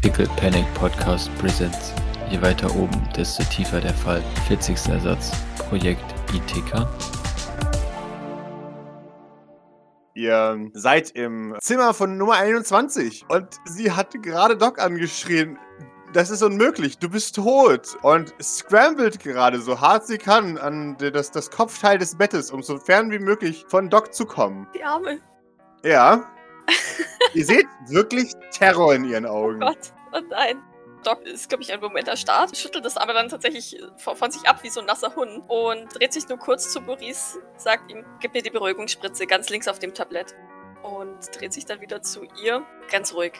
Pickle Panic Podcast Presents. Je weiter oben, desto tiefer der Fall. 40. Ersatz. Projekt ITK. Ihr seid im Zimmer von Nummer 21 und sie hat gerade Doc angeschrien. Das ist unmöglich, du bist tot. Und scrambled gerade so hart sie kann an das, das Kopfteil des Bettes, um so fern wie möglich von Doc zu kommen. Die Arme. Ja. Ihr seht wirklich Terror in ihren Oh Augen. Gott. Oh nein. Doc ist, glaube ich, ein Moment erstarrt, schüttelt es aber dann tatsächlich von, von sich ab wie so ein nasser Hund und dreht sich nur kurz zu Boris, sagt ihm, gib mir die Beruhigungsspritze ganz links auf dem Tablett. Und dreht sich dann wieder zu ihr, ganz ruhig.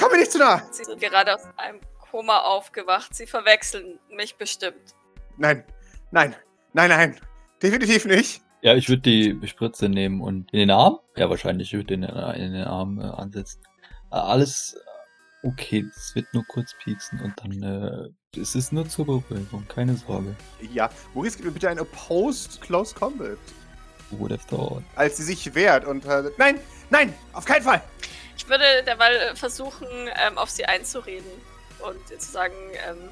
Komm mir nicht zu nah! Sie sind gerade aus einem Koma aufgewacht. Sie verwechseln mich bestimmt. Nein, nein, nein, nein. Definitiv nicht. Ja, ich würde die Spritze nehmen und in den Arm? Ja, wahrscheinlich. Ich würde den äh, in den Arm äh, ansetzen. Äh, alles äh, okay. Es wird nur kurz pieksen und dann äh, es ist nur zur Beruhigung. Keine Sorge. Ja, Maurice, gib mir bitte ein Opposed Close Combat. Would have thought? Als sie sich wehrt und. Äh, nein, nein, auf keinen Fall! Ich würde derweil versuchen, ähm, auf sie einzureden und ihr zu sagen, ähm,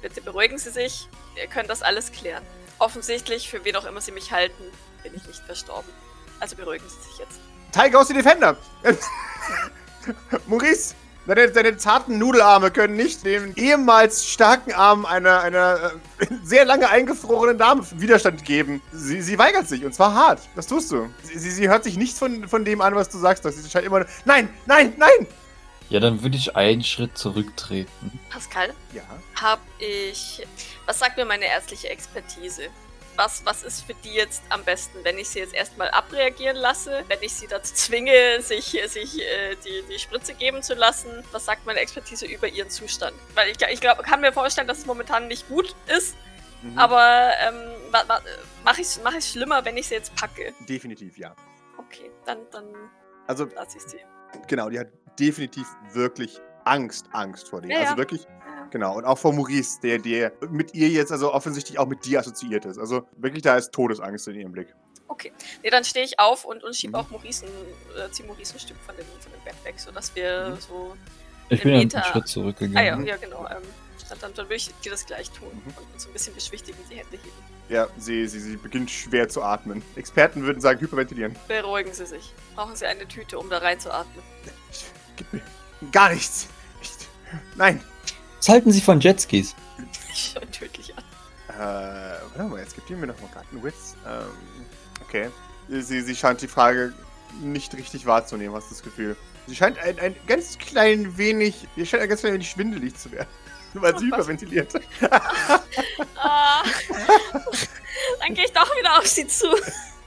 bitte beruhigen Sie sich, wir können das alles klären. Offensichtlich, für wen auch immer Sie mich halten, bin ich nicht verstorben. Also beruhigen Sie sich jetzt. Tiger aus die Defender! Maurice, deine, deine zarten Nudelarme können nicht den ehemals starken Armen einer, einer äh, sehr lange eingefrorenen Dame Widerstand geben. Sie, sie weigert sich und zwar hart. Das tust du. Sie, sie, sie hört sich nicht von, von dem an, was du sagst. Sie scheint immer. Nein, nein, nein! Ja, dann würde ich einen Schritt zurücktreten. Pascal, Ja. hab ich. Was sagt mir meine ärztliche Expertise? Was, was ist für die jetzt am besten, wenn ich sie jetzt erstmal abreagieren lasse, wenn ich sie dazu zwinge, sich, sich äh, die, die Spritze geben zu lassen? Was sagt meine Expertise über ihren Zustand? Weil ich, ich glaube, kann mir vorstellen, dass es momentan nicht gut ist, Mhm. aber ähm, ma, ma, mache ich es mach schlimmer, wenn ich sie jetzt packe? Definitiv ja. Okay, dann, dann Also, lasse ich sie. genau, die hat definitiv wirklich Angst, Angst vor dir. Ja, also ja. wirklich, Ja. genau. Und auch vor Maurice, der, der mit ihr jetzt, also offensichtlich auch mit dir assoziiert ist. Also wirklich, da ist Todesangst in ihrem Blick. Okay. Nee, dann stehe ich auf und, und schiebe Mhm. auch Maurice ein, äh, zieh Maurice ein Stück von dem, von dem Bett weg, sodass wir Mhm. so. Ich bin ja einen Meter. Schritt Ah zurückgegangen. ja, Mhm. ja, genau. Ähm, dann, dann, dann würde ich dir das gleich tun Mhm. und uns so ein bisschen beschwichtigen, die Hände heben. Ja, sie, sie, sie beginnt schwer zu atmen. Experten würden sagen, hyperventilieren. Beruhigen Sie sich. Brauchen Sie eine Tüte, um da reinzuatmen. Gib mir gar nichts. Nicht. Nein. Was halten Sie von Jetskis? Ich schau tödlich an. Äh, warte mal, jetzt gibt ihr mir noch mal gerade einen Witz. Ähm, okay. Sie, sie scheint die Frage nicht richtig wahrzunehmen, hast du das Gefühl. Sie scheint ein, ein ganz klein wenig, ihr scheint ein ganz klein wenig schwindelig zu werden. Weil sie was? hyperventiliert. Ah, dann gehe ich doch wieder auf Sie zu.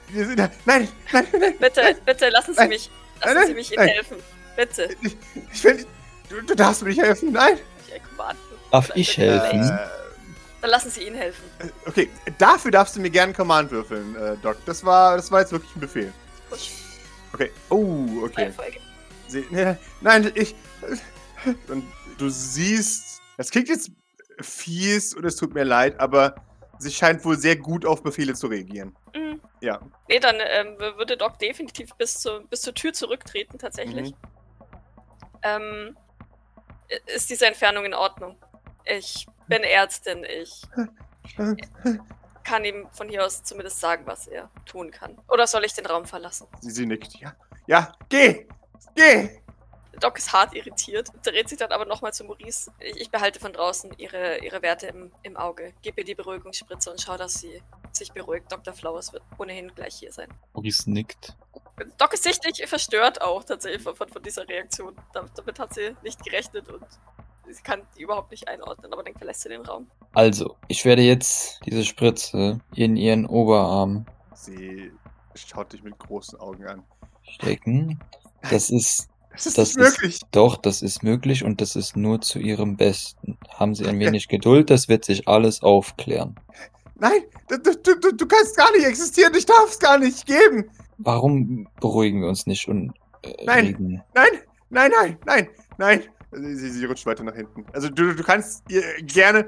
Wir sind da. Nein, nein, nein. Bitte, bitte, lassen Sie Nein. mich. Nein, Lassen Sie nein, mich Ihnen nein. helfen. Bitte. Ich, ich will. Du, du darfst mir nicht helfen. Nein. Ich. Darf ich helfen? Äh, Dann lassen Sie ihn helfen. okay, dafür darfst du mir gerne einen Command würfeln, äh, Doc. Das war, das war jetzt wirklich ein Befehl. Gut. Okay. Oh, okay. Sie, nee, nein, ich. Und du siehst, das klingt jetzt fies und es tut mir leid, aber sie scheint wohl sehr gut auf Befehle zu reagieren. Mhm. Ja. Nee, dann ähm, würde Doc definitiv bis, zur bis zur Tür zurücktreten, tatsächlich. Mhm. Ähm, ist diese Entfernung in Ordnung? Ich bin Ärztin, ich kann ihm von hier aus zumindest sagen, was er tun kann. Oder soll ich den Raum verlassen? Sie, sie nickt. Ja. Ja, geh! Geh! Doc ist hart irritiert, dreht sich dann aber nochmal zu Maurice. Ich, ich behalte von draußen ihre, ihre Werte im, im Auge. Gib ihr die Beruhigungsspritze und schau, dass sie sich beruhigt. Dr. Flowers wird ohnehin gleich hier sein. Maurice nickt. Doc ist sichtlich verstört auch tatsächlich von, von, von dieser Reaktion. Damit, damit hat sie nicht gerechnet und sie kann die überhaupt nicht einordnen, aber dann verlässt sie den Raum. Also, ich werde jetzt diese Spritze in ihren Oberarm Sie schaut dich mit großen Augen an. stecken. Das ist Das ist Das nicht ist- möglich. doch, das ist möglich und das ist nur zu ihrem Besten. Haben Sie ein wenig Geduld, das wird sich alles aufklären. Nein, du, du, du, du kannst gar nicht existieren. Ich darf es gar nicht geben. Warum beruhigen wir uns nicht und äh, Nein. reden? Nein, nein, nein, nein, nein. Sie, sie, rutscht weiter nach hinten. Also du, du kannst ihr gerne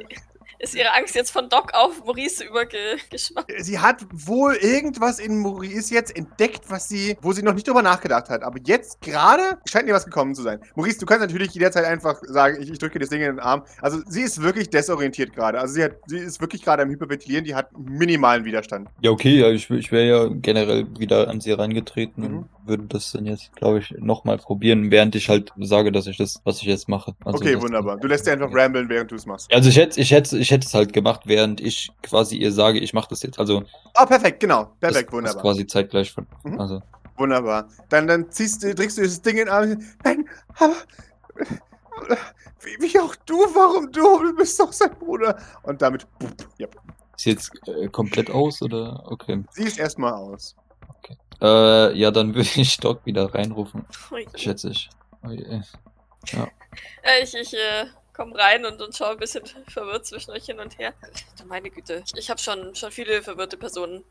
Ist ihre Angst jetzt von Doc auf Maurice übergeschwappt? Sie hat wohl irgendwas in Maurice jetzt entdeckt, was sie, wo sie noch nicht drüber nachgedacht hat. Aber jetzt gerade scheint ihr was gekommen zu sein. Maurice, du kannst natürlich jederzeit einfach sagen, ich, ich drücke das Ding in den Arm. Also sie ist wirklich desorientiert gerade. Also sie, hat, sie ist wirklich gerade am Hyperventilieren. Die hat minimalen Widerstand. Ja, okay, ja, ich, ich wäre ja generell wieder an sie herangetreten Mhm. und würde das dann jetzt, glaube ich, nochmal probieren, während ich halt sage, dass ich das, was ich jetzt mache. Also okay, wunderbar. Du lässt sie einfach ramblen, während du es machst. Also ich hätte, ich hätte, ich hätte es halt gemacht, während ich quasi ihr sage, ich mache das jetzt. Also Oh, perfekt, genau. das, Perfekt, das wunderbar. quasi zeitgleich von. Mhm. Also Wunderbar. Dann, dann ziehst du, drückst du das Ding in den Arm. Nein, aber. Wie, wie auch du, warum du? Du bist doch sein Bruder. Und damit. Ja. ist jetzt äh, komplett aus oder okay. Sie ist erstmal aus. Äh, ja, dann würde ich Doc wieder reinrufen, Ui. schätze ich. Oh je. Äh, Ich, ich äh, komm rein und, und schaue ein bisschen verwirrt zwischen euch hin und her. Du meine Güte. Ich, habe schon, schon viele verwirrte Personen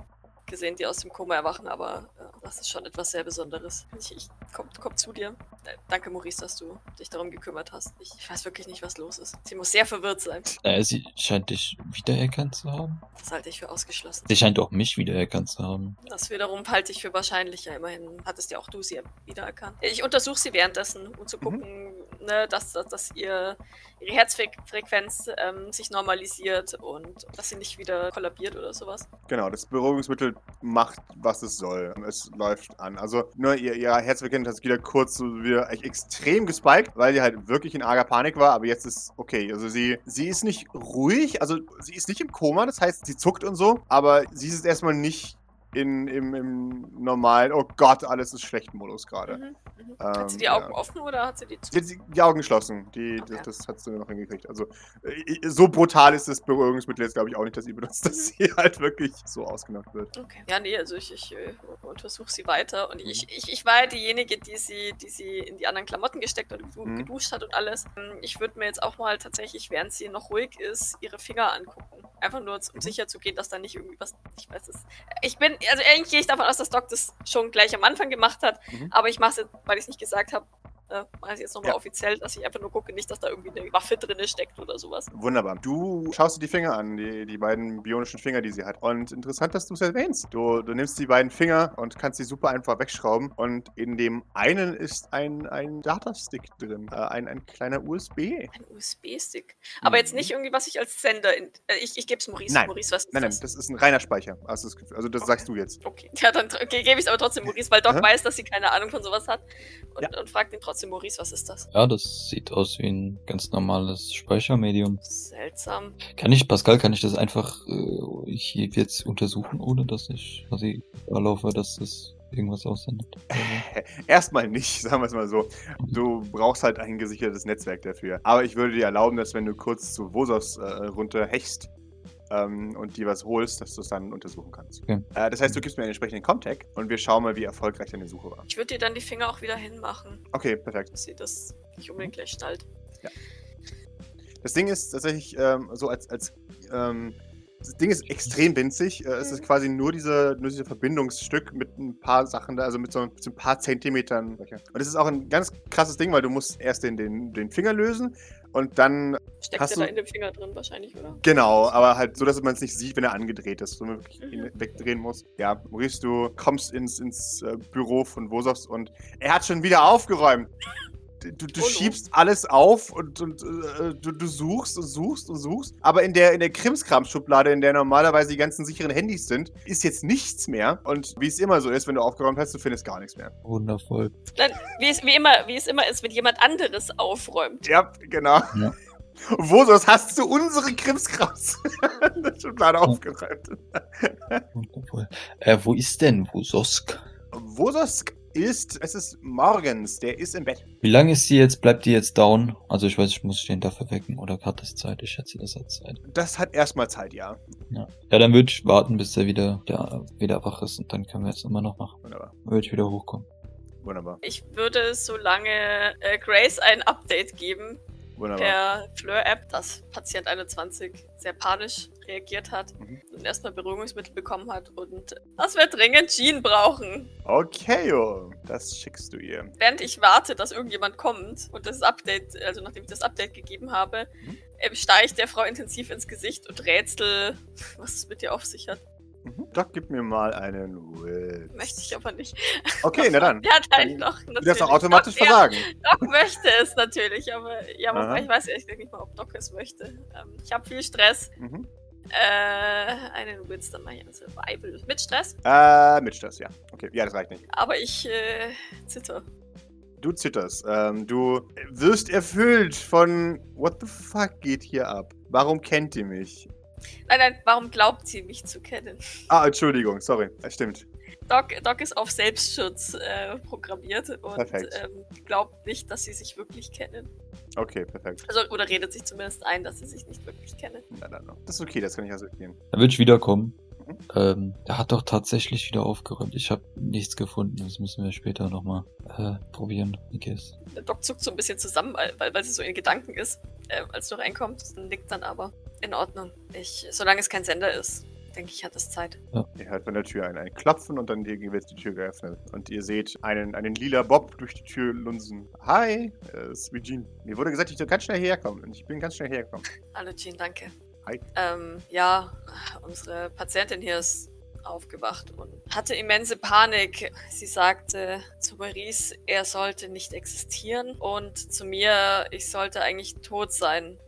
gesehen, die aus dem Koma erwachen, aber äh, das ist schon etwas sehr Besonderes. Ich, ich komm, komm zu dir. Äh, danke, Maurice, dass du dich darum gekümmert hast. Ich, ich weiß wirklich nicht, was los ist. Sie muss sehr verwirrt sein. Äh, sie scheint dich wiedererkannt zu haben. Das halte ich für ausgeschlossen. Sie scheint auch mich wiedererkannt zu haben. Das wiederum halte ich für wahrscheinlicher. Immerhin hattest ja auch du sie wiedererkannt. Ich untersuche sie währenddessen, um zu Mhm. Ne, dass, dass, dass ihr, ihre Herzfrequenz ähm, sich normalisiert und dass sie nicht wieder kollabiert oder sowas. Genau, das Beruhigungsmittel macht, was es soll. Es läuft an. Also, nur ihr, ihr Herzbekenntnis hat sich wieder kurz so wieder echt extrem gespiked, weil die halt wirklich in arger Panik war. Aber jetzt ist okay. Also, sie, sie ist nicht ruhig. Also, sie ist nicht im Koma. Das heißt, sie zuckt und so. Aber sie ist erstmal nicht in, im, im normalen, oh Gott, alles ist schlecht Modus gerade. Mhm. Mhm. Ähm, hat sie die Augen ja. offen oder hat sie die zu? Sie hat die- die Augen geschlossen. Die, Okay. das, das hat sie noch hingekriegt. Also, äh, so brutal ist das Beruhigungsmittel jetzt, glaube ich, auch nicht, dass sie benutzt, dass sie halt wirklich so ausgenockt wird. Okay. Ja, nee, also ich, ich äh, untersuche sie weiter und Mhm. ich, ich, ich war ja diejenige, die sie, die sie in die anderen Klamotten gesteckt und Mhm. geduscht hat und alles. Ähm, Ich würde mir jetzt auch mal tatsächlich, während sie noch ruhig ist, ihre Finger angucken. Einfach nur, um sicher zu gehen, dass da nicht irgendwie was. Ich weiß es. Ich bin, also eigentlich gehe ich davon aus, dass Doc das schon gleich am Anfang gemacht hat, Mhm. aber ich mache es jetzt, weil ich es nicht gesagt habe. Äh, mache ich es jetzt nochmal Ja. offiziell, dass ich einfach nur gucke, nicht, dass da irgendwie eine Waffe drin steckt oder sowas. Wunderbar. Du schaust dir die Finger an, die, die beiden bionischen Finger, die sie hat. Und interessant, dass du es erwähnst. Du, du nimmst die beiden Finger und kannst sie super einfach wegschrauben. Und in dem einen ist ein, ein Datastick drin. Äh, ein, ein kleiner USB. Ein USB-Stick. Aber jetzt Mhm. nicht irgendwie, was ich als Sender. In, äh, ich ich gebe es Maurice. Nein. Maurice, was ist Nein, nein, das? das ist ein reiner Speicher. Also das, also das sagst du jetzt. Okay, ja, dann okay, gebe ich es aber trotzdem Maurice, weil Doc weiß, dass sie keine Ahnung von sowas hat. Und, Ja. und fragt ihn trotzdem, Maurice, was ist das? Ja, das sieht aus wie ein ganz normales Speichermedium. Seltsam. Kann ich, Pascal, kann ich das einfach äh, hier jetzt untersuchen, ohne dass ich quasi erlaufe, dass das irgendwas aussendet? Erstmal nicht, sagen wir es mal so. Du brauchst halt ein gesichertes Netzwerk dafür. Aber ich würde dir erlauben, dass wenn du kurz zu Vosos äh, runterhechst ähm, und dir was holst, dass du es dann untersuchen kannst. Okay. Äh, das heißt, du gibst mir einen entsprechenden Comtag und wir schauen mal, wie erfolgreich deine Suche war. Ich würde dir dann die Finger auch wieder hinmachen, Okay, perfekt. dass sie das nicht unbedingt gleich schnallt. Das Ding ist tatsächlich ähm, so als, als ähm, das Ding ist extrem winzig. Äh, es ist Mhm. quasi nur diese, nur diese Verbindungsstück mit ein paar Sachen da, also mit so, mit so ein paar Zentimetern. Und das ist auch ein ganz krasses Ding, weil du musst erst den, den, den Finger lösen und dann, Steckt Hast du- da in dem Finger drin wahrscheinlich, oder? genau, aber halt so, dass man es nicht sieht, wenn er angedreht ist, so man wirklich Mhm. ihn wegdrehen muss. Ja, Maurice, du kommst ins, ins äh, Büro von Wosovs und er hat schon wieder aufgeräumt. Du, du Oh schiebst alles auf und, und äh, du, du suchst und suchst und suchst. Aber in der, in der Krimskram-Schublade, in der normalerweise die ganzen sicheren Handys sind, ist jetzt nichts mehr. Und wie es immer so ist, wenn du aufgeräumt hast, du findest gar nichts mehr. Wundervoll. Dann, wie, es, wie, immer, wie es immer ist, wenn jemand anderes aufräumt. Ja, genau. Ja. Wosos hast du unsere Krimskrams-Schublade aufgeräumt? Wundervoll. Äh, wo ist denn Wososk? Wosos ist, es ist morgens, der ist im Bett. Wie lange ist sie jetzt? Bleibt die jetzt down? Also ich weiß, ich muss den dafür wecken oder hat das Zeit? Ich schätze, das hat Zeit. Das hat erstmal Zeit, ja. Ja, ja dann würde ich warten, bis er wieder, der, wieder wach ist und dann können wir es immer noch machen. Wunderbar. Würde ich wieder hochkommen. Wunderbar. Ich würde, solange äh, Grace ein Update geben, Wunderbar. per Fleur-App, dass Patient 21 sehr panisch reagiert hat Mhm. und erstmal Beruhigungsmittel bekommen hat und dass wir dringend Jean brauchen. Okay, jo. Das schickst du ihr. Während ich warte, dass irgendjemand kommt und das Update, also nachdem ich das Update gegeben habe, Mhm. ähm, starre ich der Frau intensiv ins Gesicht und rätsel, was es mit dir auf sich hat. Mhm. Doc, gib mir mal einen Witz. Möchte ich aber nicht. Okay, na dann. Ja, Dann doch. Du darfst auch automatisch Doc, ja, versagen. Doc möchte es natürlich, aber ja, wobei ich weiß ehrlich gesagt nicht mal, ob Doc es möchte. Ähm, ich habe viel Stress. Mhm. Äh, einen Witz, dann mache ich einen Survival mit Stress. Äh, mit Stress, ja. Okay, ja, das reicht nicht. Aber ich äh, zitter. Du zitterst. Ähm, du wirst erfüllt von What the fuck geht hier ab? Warum kennt ihr mich? Nein, nein, warum glaubt sie mich zu kennen? Ah, Entschuldigung, sorry. Das stimmt. Doc, Doc ist auf Selbstschutz äh, programmiert und ähm, glaubt nicht, dass sie sich wirklich kennen. Okay, perfekt. Also, oder redet sich zumindest ein, dass sie sich nicht wirklich kennen. Na, dann noch. Das ist okay, das kann ich akzeptieren. Da würde ich wiederkommen. Mhm. Ähm, er hat doch tatsächlich wieder aufgeräumt. Ich habe nichts gefunden. Das müssen wir später nochmal äh, probieren, I guess. Der Doc zuckt so ein bisschen zusammen, weil, weil, weil sie so in Gedanken ist, äh, als du reinkommst. Und nickt dann aber. In Ordnung. Ich, solange es kein Sender ist, denke ich, hat es Zeit. Ihr hört von der Tür ein, ein Klopfen und dann hier wird die Tür geöffnet. Und ihr seht einen, einen lila Bob durch die Tür lunsen. Hi, äh, es ist Regine. Mir wurde gesagt, ich soll ganz schnell herkommen. Und ich bin ganz schnell hergekommen. Hallo Jean, danke. Hi. Ähm, ja, unsere Patientin hier ist aufgewacht und hatte immense Panik. Sie sagte zu Maurice, er sollte nicht existieren und zu mir, ich sollte eigentlich tot sein.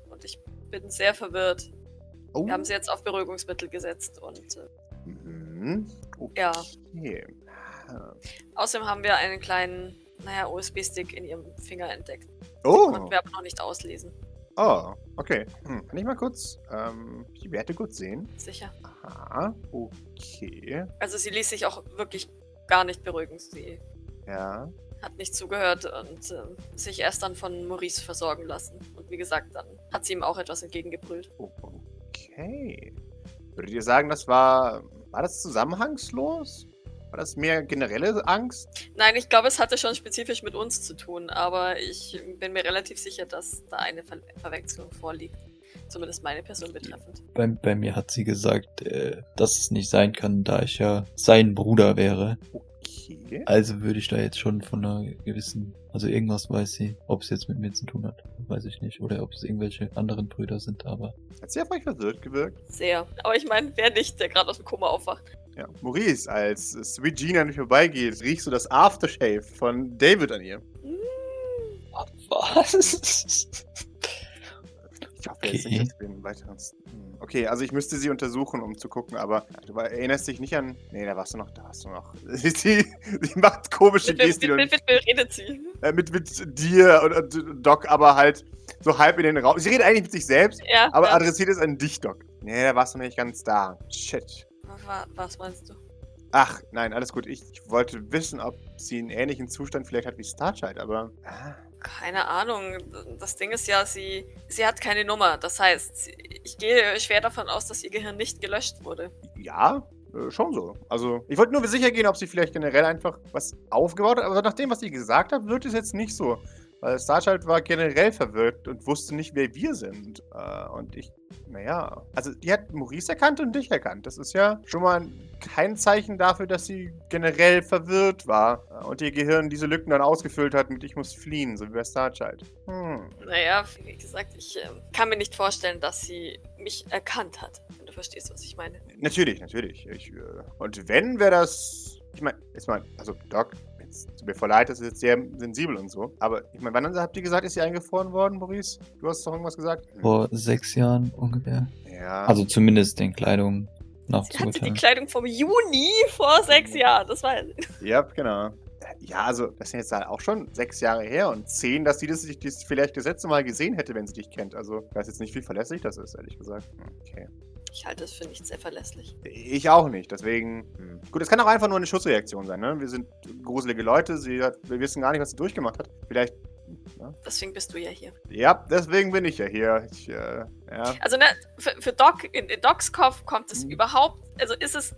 Und ich bin sehr verwirrt. Oh. Wir haben sie jetzt auf Beruhigungsmittel gesetzt und äh, Mhm. Ja. Okay. Ah. außerdem haben wir einen kleinen, naja, USB-Stick in ihrem Finger entdeckt. Oh. Konnten wir aber noch nicht auslesen. Oh, okay. Hm. Kann ich mal kurz ähm, die Werte kurz sehen? Sicher. Aha, okay. Also sie ließ sich auch wirklich gar nicht beruhigen. Sie Ja. Hat nicht zugehört und ähm, sich erst dann von Maurice versorgen lassen. Und wie gesagt, dann hat sie ihm auch etwas entgegengebrüllt. Oh, okay. Würdet ihr sagen, das war. War das zusammenhangslos? War das mehr generelle Angst? Nein, ich glaube, es hatte schon spezifisch mit uns zu tun, aber ich bin mir relativ sicher, dass da eine Ver Verwechslung vorliegt. Zumindest meine Person betreffend. Bei, bei mir hat sie gesagt, äh, dass es nicht sein kann, da ich ja sein Bruder wäre. Okay. Also würde ich da jetzt schon von einer gewissen, also irgendwas weiß sie, ob es jetzt mit mir zu tun hat, weiß ich nicht. Oder ob es irgendwelche anderen Brüder sind, aber Hat sie auf euch verwirrt gewirkt? Sehr. Aber ich meine, wer nicht, der gerade aus dem Koma aufwacht. Ja. Maurice, als Sweet Gina nicht vorbeigeht, riechst du das Aftershave von David an ihr. was? Ich hoffe jetzt nicht, Okay. dass wir einen weiteren. Hm, Okay, also ich müsste sie untersuchen, um zu gucken, aber du erinnerst dich nicht an. Nee, da warst du noch, da warst du noch. Sie, sie macht komische Gesten mit, und, mit, mit redet sie. äh, mit, mit dir und, und Doc, aber halt so halb in den Raum. Sie redet eigentlich mit sich selbst, Ja. aber ja. adressiert es an dich, Doc. Nee, da warst du nicht ganz da. Shit. Wa- Was meinst du? Ach, nein, alles gut. Ich, ich wollte wissen, ob sie einen ähnlichen Zustand vielleicht hat wie Starchild, aber. Ah, Keine Ahnung. Das Ding ist ja, sie, sie hat keine Nummer. Das heißt, ich gehe schwer davon aus, dass ihr Gehirn nicht gelöscht wurde. Ja, äh, schon so. Also, ich wollte nur sicher gehen, ob sie vielleicht generell einfach was aufgebaut hat. Aber nach dem, was sie gesagt hat, wirkt es jetzt nicht so. Weil Starchild war generell verwirrt und wusste nicht, wer wir sind. Äh, und ich, naja. Also, die hat Maurice erkannt und dich erkannt. Das ist ja schon mal kein Zeichen dafür, dass sie generell verwirrt war. äh, Und ihr Gehirn diese Lücken dann ausgefüllt hat mit Ich muss fliehen, so wie bei Starchild. Hm. Naja, wie gesagt, ich ähm, kann mir nicht vorstellen, dass sie mich erkannt hat. Wenn du verstehst, was ich meine. Natürlich, natürlich. Ich, äh, und wenn, wäre das. Ich meine, jetzt mal, also Doc, jetzt tut mir voll leid, das ist jetzt sehr sensibel und so. Aber ich meine, wann habt ihr gesagt, ist sie eingefroren worden, Maurice? Du hast doch irgendwas gesagt? vor sechs Jahren ungefähr. Ja. Also zumindest den Kleidung Sie hatte die nachzuurteilen. Kleidung vom Juni vor sechs Jahren. Das war. ja, genau. Ja, also, das sind jetzt halt auch schon sechs Jahre her und zehn, dass sie das, sich das vielleicht das letzte Mal gesehen hätte, wenn sie dich kennt. Also, ich weiß jetzt nicht, wie verlässlich das ist, ehrlich gesagt. Okay. Ich halte es für nicht sehr verlässlich. Ich auch nicht, deswegen. Hm. Gut, es kann auch einfach nur eine Schutzreaktion sein, ne? Wir sind gruselige Leute, sie hat, wir wissen gar nicht, was sie durchgemacht hat. Vielleicht. Deswegen bist du ja hier. Ja, deswegen bin ich ja hier. Ich, äh, ja. Also, ne, für, für Doc, in, in Docs Kopf kommt es Mhm. überhaupt, also ist es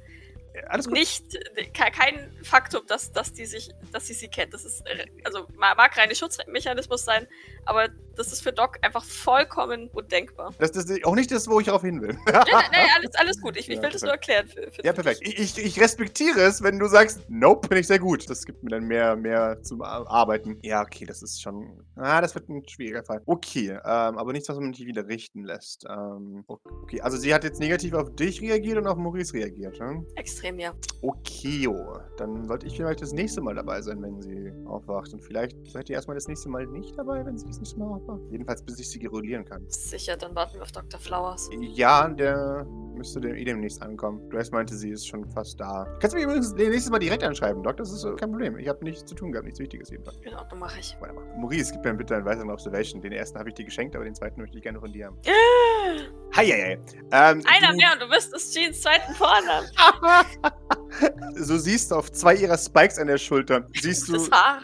nicht, ke- kein Faktum, dass, dass die sich, dass sie sie kennt. Das ist, äh, also ma- mag rein ein Schutzmechanismus sein, aber das ist für Doc einfach vollkommen undenkbar. Das, ist auch nicht das, wo ich darauf hin will. Nein, nein, nein, alles, alles gut. Ich, ich Ja, will das nur erklären. Für, für Ja, perfekt. Ich, ich, respektiere es, wenn du sagst, nope, finde ich sehr gut. Das gibt mir dann mehr, mehr zum Ar- Arbeiten. Ja, okay, das ist schon. Ah, das wird ein schwieriger Fall. Okay, ähm, aber nichts, was man nicht wieder richten lässt. Ähm, okay, also sie hat jetzt negativ auf dich reagiert und auf Maurice reagiert, ne? Extrem, ja. Okay, dann sollte ich vielleicht das nächste Mal dabei sein, wenn sie aufwacht. Und vielleicht seid ihr erstmal das nächste Mal nicht dabei, wenn sie das nächste Mal Jedenfalls, bis ich sie gerulieren kann. Sicher, dann warten wir auf Dr. Flowers. Ja, der müsste dem eh demnächst ankommen. Grace meinte, sie ist schon fast da. Kannst du mich übrigens nächstes Mal direkt anschreiben, Doc? Das ist äh, kein Problem. Ich habe nichts zu tun gehabt, nichts Wichtiges jedenfalls. Genau, dann mache ich. Wunderbar. Maurice, gib mir bitte einen weiteren Observation. Den ersten habe ich dir geschenkt, aber den zweiten möchte ich gerne von dir haben. Hi. Ähm, Einer mehr und du wirst es Jeans zweiten Vornamen. so siehst du auf zwei ihrer Spikes an der Schulter. Siehst du. Das Haar.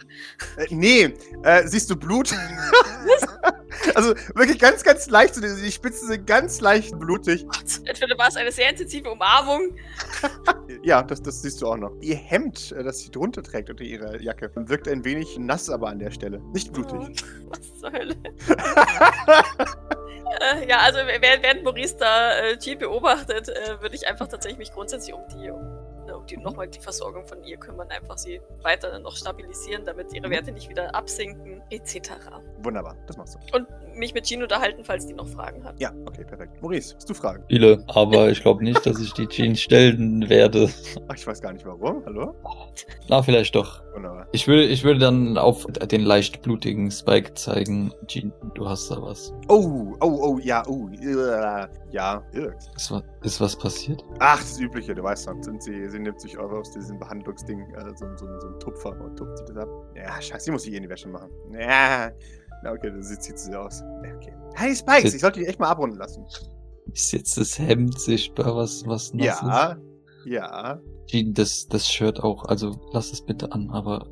Äh, nee, äh, siehst du Blut? also wirklich ganz, ganz leicht. Die Spitzen sind ganz leicht blutig. Entweder war es eine sehr intensive Umarmung. Ja, das, das siehst du auch noch. Ihr Hemd, äh, das sie drunter trägt unter ihrer Jacke, wirkt ein wenig nass aber an der Stelle. Nicht blutig. Oh, was zur Hölle. äh, ja, also während, während Maurice da äh, Jean beobachtet, äh, würde ich einfach tatsächlich mich grundsätzlich um die, um, um die nochmal die Versorgung von ihr kümmern, einfach sie weiter noch stabilisieren, damit ihre Werte nicht wieder absinken, etc. Wunderbar, das machst du. Und mich mit Jean unterhalten, falls die noch Fragen hat. Ja, okay, perfekt. Maurice, hast du Fragen? Viele, aber ich glaube nicht, dass ich die Jeans stellen werde. Ach, ich weiß gar nicht warum. Hallo? Na, vielleicht doch. Wunderbar. Ich würde, ich würde dann auf den leicht blutigen Spike zeigen. Jean, du hast da was. Oh, oh, oh, ja, oh, ja. Ist, wa- ist was passiert? Ach, das Übliche, du weißt schon. Sind sie, sie nimmt sich Euro aus diesem Behandlungsding, äh, so, so, so ein Tupfer und tupft sie das ab. Ja, scheiße, sie muss sich eh in die Wäsche machen. Ja, na okay, dann sieht sieht sie aus. Ja, okay. Hey, Spikes, ich sollte die echt mal abrunden lassen. Ist jetzt das Hemd sichtbar, was, was nass Ja, ja. ist? Jean, das, das Shirt auch. Also lass es bitte an, aber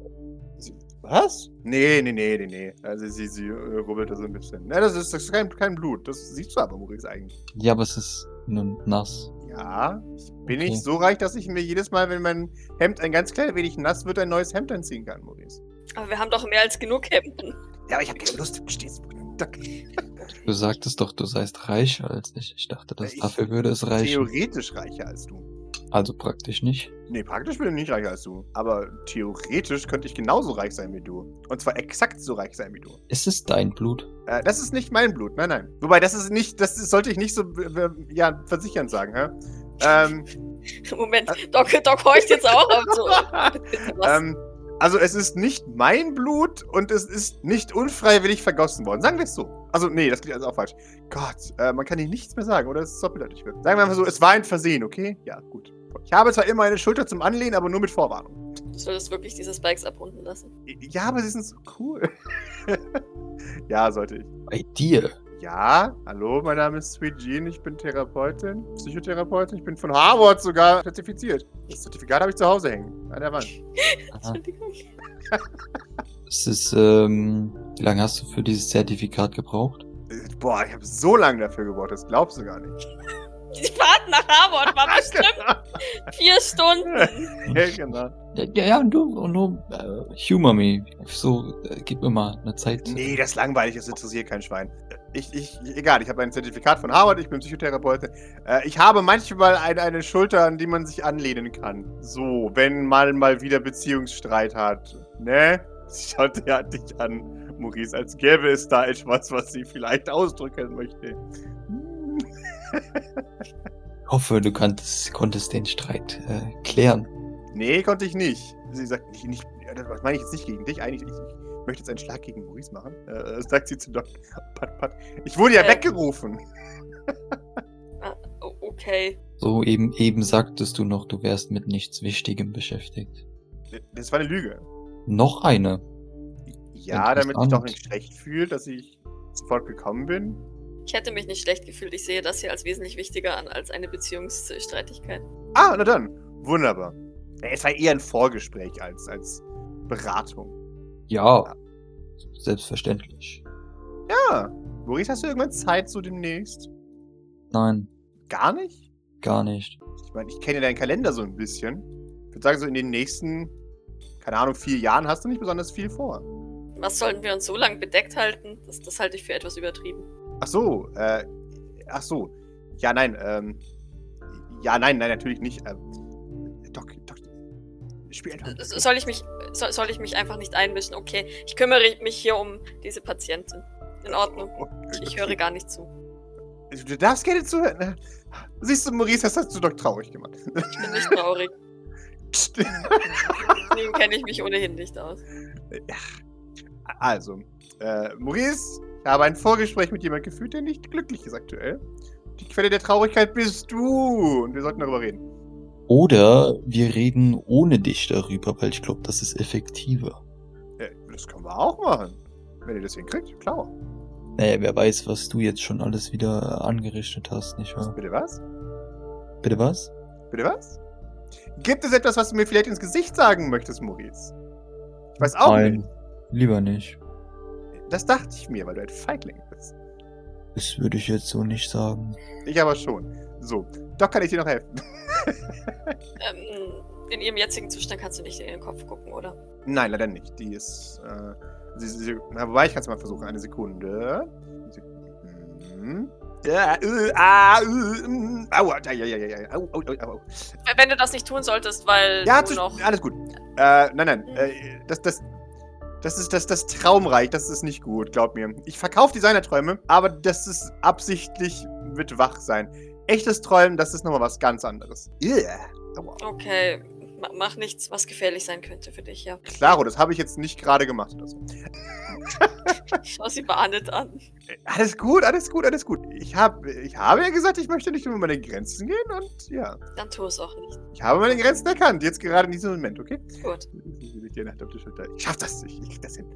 was? Nee, nee, nee, nee, nee. Also sie, sie äh, rubbelt da so ein bisschen. Ne, das ist, das ist kein, kein Blut. Das siehst du aber, Maurice, eigentlich. ja, aber es ist nur nass. Ja, ich bin Okay. nicht so reich, dass ich mir jedes Mal, wenn mein Hemd ein ganz klein wenig nass wird, ein neues Hemd anziehen kann, Maurice. Aber wir haben doch mehr als genug Hemden. Ja, aber ich habe keine Lust, verstehst du? Du sagtest doch, du seist reicher als ich. Ich dachte, dass Ich- dafür würde es reichen. Theoretisch reicher als du. Also praktisch nicht. Nee, praktisch bin ich nicht reicher als du. Aber theoretisch könnte ich genauso reich sein wie du. Und zwar exakt so reich sein wie du. Ist es dein Blut? Äh, das ist nicht mein Blut, nein, nein. Wobei, das ist nicht, das sollte ich nicht so, ja, versichern sagen, hä? Ähm, Moment, Doc, Doc horcht jetzt auch auf so. Ähm, also es ist nicht mein Blut und es ist nicht unfreiwillig vergossen worden. Sagen wir es so. Also, nee, das klingt also auch falsch. Gott, äh, man kann hier nichts mehr sagen, oder es ist doppeldeutig wird. Sagen wir einfach so, es war ein Versehen, okay? Ja, gut. Ich habe zwar immer eine Schulter zum Anlehnen, aber nur mit Vorwarnung. Du solltest wirklich diese Spikes abrunden lassen. Ja, aber sie sind so cool. ja, sollte ich. Bei dir? Ja, hallo, mein Name ist Sweet Jean, ich bin Therapeutin, Psychotherapeutin, ich bin von Harvard sogar zertifiziert. Das Zertifikat habe ich zu Hause hängen, an der Wand. Entschuldigung. Es ist, ähm, wie lange hast du für dieses Zertifikat gebraucht? Äh, Boah, ich habe so lange dafür gebraucht, das glaubst du gar nicht. Die Fahrt nach Harvard war bestimmt vier Stunden. ja, genau. Ja, ja, ja, und du, und du, äh, humor me. So, äh, gib mir mal eine Zeit. Nee, das ist langweilig, das interessiert kein Schwein. Ich, ich, egal, ich habe ein Zertifikat von Harvard, ich bin Psychotherapeutin. Äh, ich habe manchmal eine, eine Schulter, an die man sich anlehnen kann. So, wenn man mal wieder Beziehungsstreit hat. Ne? Sie schaut ja dich an, Maurice, als gäbe es da etwas, was sie vielleicht ausdrücken möchte. Ich hoffe, du konntest, konntest den Streit äh, klären. Nee, konnte ich nicht. Sie sagt, nicht, nicht das meine ich jetzt nicht gegen dich, eigentlich. Ich, ich möchte jetzt einen Schlag gegen Maurice machen. Äh, sagt sie zu Doc. Pat, pat. Ich wurde ja Äh. weggerufen. Oh, okay. So eben, eben sagtest du noch, du wärst mit nichts Wichtigem beschäftigt. Das war eine Lüge. Noch eine. Ja, damit ich doch nicht schlecht fühle, dass ich sofort gekommen bin. Ich hätte mich nicht schlecht gefühlt. Ich sehe das hier als wesentlich wichtiger an als eine Beziehungsstreitigkeit. Ah, na dann. Wunderbar. Es war eher ein Vorgespräch als, als Beratung. Ja, selbstverständlich. Ja. Maurice, hast du irgendwann Zeit so demnächst? Nein, Gar nicht? gar nicht. Ich meine, ich kenne deinen Kalender so ein bisschen. Ich würde sagen, so in den nächsten, keine Ahnung, vier Jahren hast du nicht besonders viel vor. Was sollten wir uns so lange bedeckt halten? Das, das halte ich für etwas übertrieben. Ach so, äh, ach so. Ja, nein, ähm, ja, nein, nein, natürlich nicht. Ähm, spiel einfach. Soll ich mich, soll, soll ich mich einfach nicht einmischen? Okay, ich kümmere mich hier um diese Patientin. In Ordnung. Ich, ich höre gar nicht zu. Du darfst gerne zuhören. ne? Siehst du, Maurice, das hast du doch traurig gemacht. Ich bin nicht traurig. Deswegen kenne ich mich ohnehin nicht aus. Also, äh, Maurice, ich habe ein Vorgespräch mit jemandem geführt, der nicht glücklich ist aktuell. Die Quelle der Traurigkeit bist du. Und wir sollten darüber reden. Oder wir reden ohne dich darüber, weil ich glaube, das ist effektiver. Ja, das können wir auch machen. Wenn ihr das hinkriegt, klar. Naja, wer weiß, was du jetzt schon alles wieder angerichtet hast, nicht wahr? Bitte was? Bitte was? Bitte was? Gibt es etwas, was du mir vielleicht ins Gesicht sagen möchtest, Maurice? Ich weiß auch Nein, nicht. lieber nicht. Das dachte ich mir, weil du ein Feigling bist. Das würde ich jetzt so nicht sagen. Ich aber schon. So, doch kann ich dir noch helfen. Ähm, in ihrem jetzigen Zustand kannst du nicht in ihren Kopf gucken, oder? Nein, leider nicht. Die ist. Äh, sie, sie, na, wobei, ich kann es mal versuchen. Eine Sekunde. Wenn du das nicht tun solltest, weil Ja, du noch... alles gut. Äh, nein, nein. Äh, das, das, das ist das, das Traumreich. Das ist nicht gut, glaub mir. Ich verkaufe Designerträume, aber das ist absichtlich mit wach sein. Echtes Träumen, das ist nochmal was ganz anderes. Yeah. Aua. Okay, ma- mach nichts, was gefährlich sein könnte für dich, ja. Klaro, das habe ich jetzt nicht gerade gemacht oder so. Schau sie behandelt an. Alles gut, alles gut, alles gut. Ich, hab, ich habe ja gesagt, ich möchte nicht über meine Grenzen gehen und ja. Dann tu es auch nicht. Ich habe meine Grenzen erkannt, jetzt gerade in diesem Moment, okay? Gut. Ich schaff das, ich, ich krieg das hin.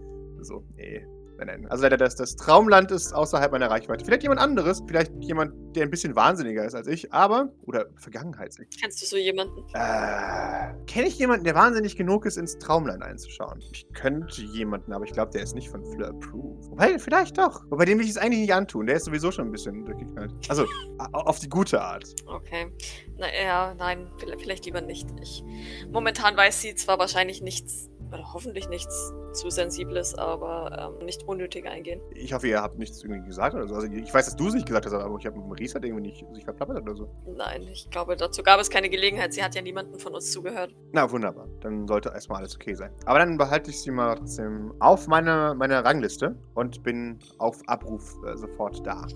So, nee. Nein. Also leider, das, das Traumland ist außerhalb meiner Reichweite. Vielleicht jemand anderes, vielleicht jemand, der ein bisschen wahnsinniger ist als ich, aber. Oder Vergangenheitslicht. Kennst du so jemanden? Äh, kenne ich jemanden, der wahnsinnig genug ist, ins Traumland einzuschauen? Ich könnte jemanden, aber ich glaube, der ist nicht von Fleur Approved. Wobei, vielleicht doch. Wobei dem will ich es eigentlich nicht antun. Der ist sowieso schon ein bisschen durchgeknallt. Also, auf die gute Art. Okay. Na ja, nein, vielleicht vielleicht lieber nicht. Ich, momentan weiß sie zwar wahrscheinlich nichts, oder hoffentlich nichts zu Sensibles, aber ähm, nicht unnötig eingehen. Ich hoffe, ihr habt nichts irgendwie gesagt oder so. Also, ich weiß, dass du es nicht gesagt hast, aber ich habe mit Maurice hat irgendwie nicht sich verplappert oder so. Nein, ich glaube, dazu gab es keine Gelegenheit. Sie hat ja niemanden von uns zugehört. Na, wunderbar. Dann sollte erstmal alles okay sein. Aber dann behalte ich sie mal trotzdem auf meiner meine Rangliste und bin auf Abruf äh, sofort da.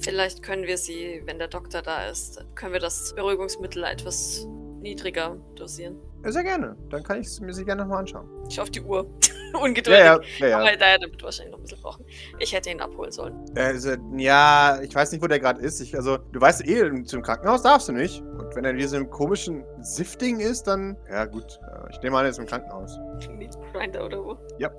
Vielleicht können wir sie, wenn der Doktor da ist, können wir das Beruhigungsmittel etwas niedriger dosieren. Ja, sehr gerne. Dann kann ich es mir sie gerne nochmal anschauen. Ich schaue auf die Uhr. Ja, Ungeduldig. ja, ja. ja. Aber daher wird wahrscheinlich noch ein bisschen brauchen. Ich hätte ihn abholen sollen. Also, ja, ich weiß nicht, wo der gerade ist. Ich, also, du weißt eh, zum Krankenhaus darfst du nicht. Und wenn er in diesem komischen Sifting ist, dann. Ja, gut. Äh, Ich nehme an, er ist im Krankenhaus. Meat Grinder oder wo? Ja.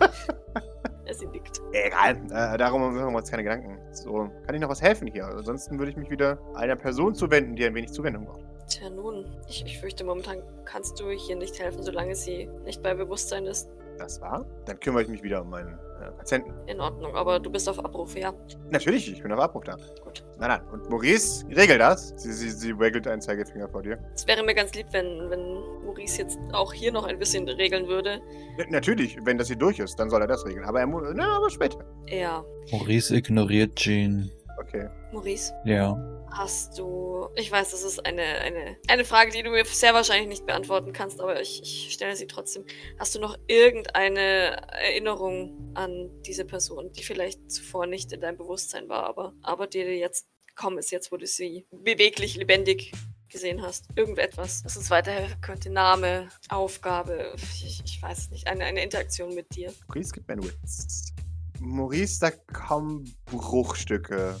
er sie nickt. Egal. Äh, darum machen wir uns keine Gedanken. So, kann ich noch was helfen hier? Ansonsten würde ich mich wieder einer Person zuwenden, die ein wenig Zuwendung braucht. Tja, nun, ich, ich fürchte, momentan kannst du hier nicht helfen, solange sie nicht bei Bewusstsein ist. Das war? Dann kümmere ich mich wieder um meinen äh, Patienten. In Ordnung, aber du bist auf Abruf, ja? Natürlich, ich bin auf Abruf da. Gut. Nein, nein. Und Maurice, regel das. Sie, sie, sie waggelt einen Zeigefinger vor dir. Es wäre mir ganz lieb, wenn, wenn Maurice jetzt auch hier noch ein bisschen regeln würde. N natürlich, wenn das hier durch ist, dann soll er das regeln. Aber er muss. Na, aber später. Ja. Maurice ignoriert Jean. Okay. Maurice, Ja. Hast du. Ich weiß, das ist eine, eine, eine Frage, die du mir sehr wahrscheinlich nicht beantworten kannst, aber ich, ich stelle sie trotzdem. Hast du noch irgendeine Erinnerung an diese Person, die vielleicht zuvor nicht in deinem Bewusstsein war, aber, aber die dir jetzt gekommen ist, jetzt wo du sie beweglich, lebendig gesehen hast? Irgendetwas, das uns weiterhelfen könnte. Name, Aufgabe, ich, ich weiß es nicht. Eine, eine Interaktion mit dir. Maurice gibt mir einen Witz. Maurice, da kommen Bruchstücke.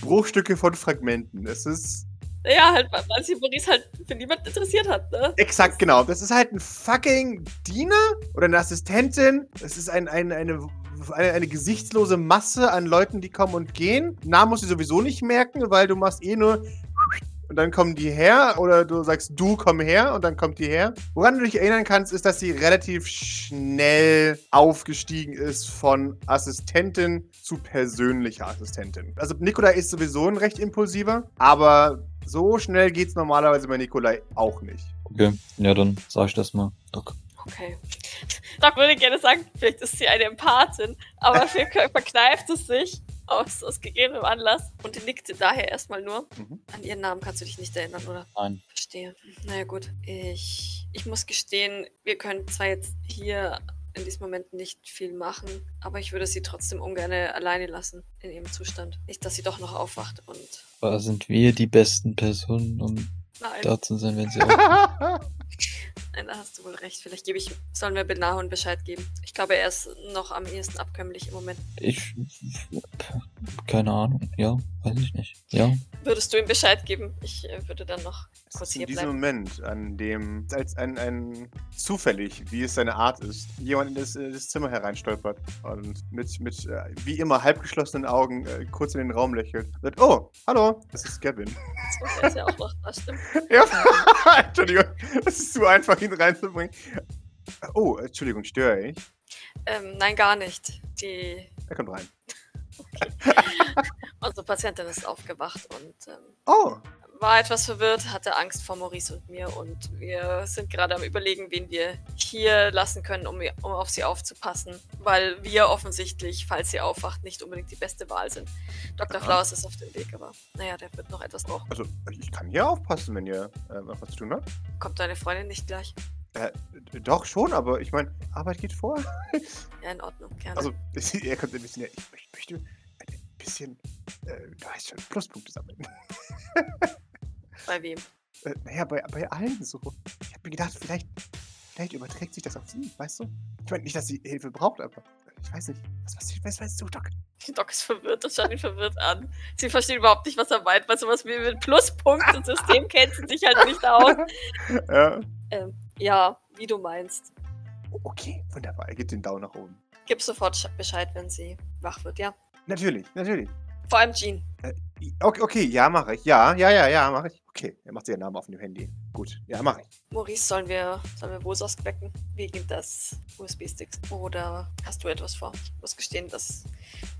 Bruchstücke von Fragmenten. Es ist. Ja, halt, weil sich Maurice halt für niemanden interessiert hat, ne? Exakt, genau. Das ist halt ein fucking Diener oder eine Assistentin. Es ist ein, ein, eine, eine, eine gesichtslose Masse an Leuten, die kommen und gehen. Namen musst du sowieso nicht merken, weil du machst eh nur und dann kommen die her oder du sagst du komm her und dann kommt die her. Woran du dich erinnern kannst, ist, dass sie relativ schnell aufgestiegen ist von Assistentin zu persönlicher Assistentin. Also Nikolai ist sowieso ein recht impulsiver, aber so schnell geht's normalerweise bei Nikolai auch nicht. Okay. Ja, dann sag ich das mal. Doc. Okay. Doc würde gerne sagen, vielleicht ist sie eine Empathin, aber Phil verkneift es sich aus, aus gegebenem Anlass und nickte daher erstmal nur. Mhm. An ihren Namen kannst du dich nicht erinnern, oder? Nein. Verstehe. Naja, gut. Ich, ich muss gestehen, wir können zwar jetzt hier in diesem Moment nicht viel machen, aber ich würde sie trotzdem ungern alleine lassen in ihrem Zustand. Nicht, dass sie doch noch aufwacht und. Aber sind wir die besten Personen, um Nein, da zu sein, wenn sie auch. Nein, da hast du wohl recht. Vielleicht gebe ich, sollen wir Benahon Bescheid geben. Ich glaube, er ist noch am ehesten abkömmlich im Moment. Ich. Keine Ahnung. Ja, weiß ich nicht. Ja. Würdest du ihm Bescheid geben? Ich äh, würde dann noch Es ist in diesem bleiben. Moment, an dem, als ein, ein zufällig, wie es seine Art ist, jemand in das, äh, das Zimmer hereinstolpert und mit, mit äh, wie immer halb geschlossenen Augen äh, kurz in den Raum lächelt. und Sagt, oh, hallo, das ist Gavin. Er ist ja auch noch da, stimmt. ja, Entschuldigung, das ist zu einfach, ihn reinzubringen. Oh, Entschuldigung, störe ich? Ähm, nein, gar nicht. Die, Er kommt rein. unsere Patientin ist aufgewacht und ähm, Oh, war etwas verwirrt, hatte Angst vor Maurice und mir und wir sind gerade am überlegen, wen wir hier lassen können, um, um auf sie aufzupassen, weil wir offensichtlich, falls sie aufwacht, nicht unbedingt die beste Wahl sind. Dr. Aha. Flowers ist auf dem Weg, aber naja, der wird noch etwas brauchen. also ich kann hier aufpassen, wenn ihr äh, noch was zu tun habt. Kommt deine Freundin nicht gleich? Äh, doch schon, aber ich meine, Arbeit geht vor. Ja, in Ordnung, gerne. Also, er kommt ein bisschen, ich möchte- möchte ein bisschen, äh, du weißt schon, Pluspunkte sammeln. Bei wem? Äh, naja, bei, bei allen so. Ich habe mir gedacht, vielleicht, vielleicht überträgt sich das auf sie, weißt du? Ich meine nicht, dass sie Hilfe braucht, aber ich weiß nicht. Was, was, was weißt du, Doc? Die Doc ist verwirrt und schaut ihn verwirrt an. Sie versteht überhaupt nicht, was er meint, weil sowas wie mit Pluspunkt und System kennt sie sich halt nicht aus. ja. Ähm, ja, wie du meinst. Okay, wunderbar. Er gibt den Daumen nach oben. Gib sofort Sch- Bescheid, wenn sie wach wird, ja. Natürlich, natürlich. Vor allem Jean. I- Okay, okay ja, mache ich. Ja, ja, ja, ja, mache ich. Okay, er macht ihren Namen auf dem Handy. Gut, ja, mache ich. Maurice, sollen wir, sollen wir Wososk wecken? Wegen des USB-Sticks? Oder hast du etwas vor? Ich muss gestehen, dass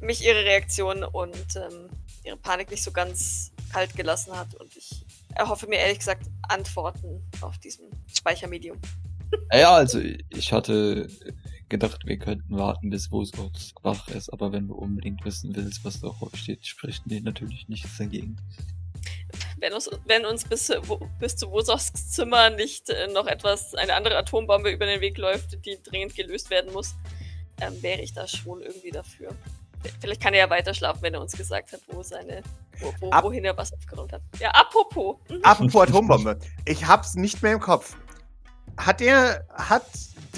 mich ihre Reaktion und ähm, ihre Panik nicht so ganz kalt gelassen hat. Und ich erhoffe mir ehrlich gesagt Antworten auf diesem Speichermedium. Ja, also ich hatte gedacht, wir könnten warten, bis Wosos wach ist, aber wenn du unbedingt wissen willst, was darauf steht, spricht mir natürlich nichts dagegen. Wenn uns, wenn uns bis, wo, bis zu Wososks Zimmer nicht äh, noch etwas, eine andere Atombombe über den Weg läuft, die dringend gelöst werden muss, ähm, wäre ich da schon irgendwie dafür. Vielleicht kann er ja weiter schlafen, wenn er uns gesagt hat, wo seine, wo, wo, Ab- wohin er was aufgeräumt hat. Ja, apropos. Mhm. Apropos Atombombe. Ich hab's nicht mehr im Kopf. Hat er, hat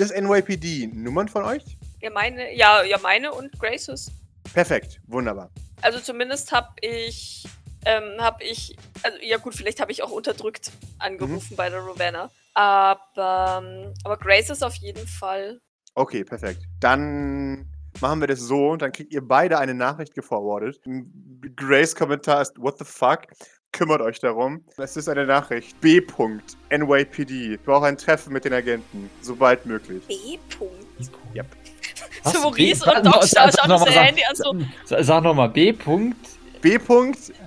das NYPD Nummern von euch? Ja, meine, ja, ja, meine und Graces. Perfekt, wunderbar. Also zumindest habe ich, ähm, habe ich, also ja gut, vielleicht habe ich auch unterdrückt angerufen bei der Ravenna. Aber, ähm, aber Graces auf jeden Fall. Okay, perfekt. Dann machen wir das so, dann kriegt ihr beide eine Nachricht geforwardet. Grace Kommentar ist What the fuck? Kümmert euch darum. Es ist eine Nachricht. B. NYPD. Ich brauche ein Treffen mit den Agenten. Sobald möglich. B. -Punkt. Yep. Was? So Maurice B- und Doc Sag- schauen ihr sag- Handy an so. Sag, sag nochmal B. -Punkt. B.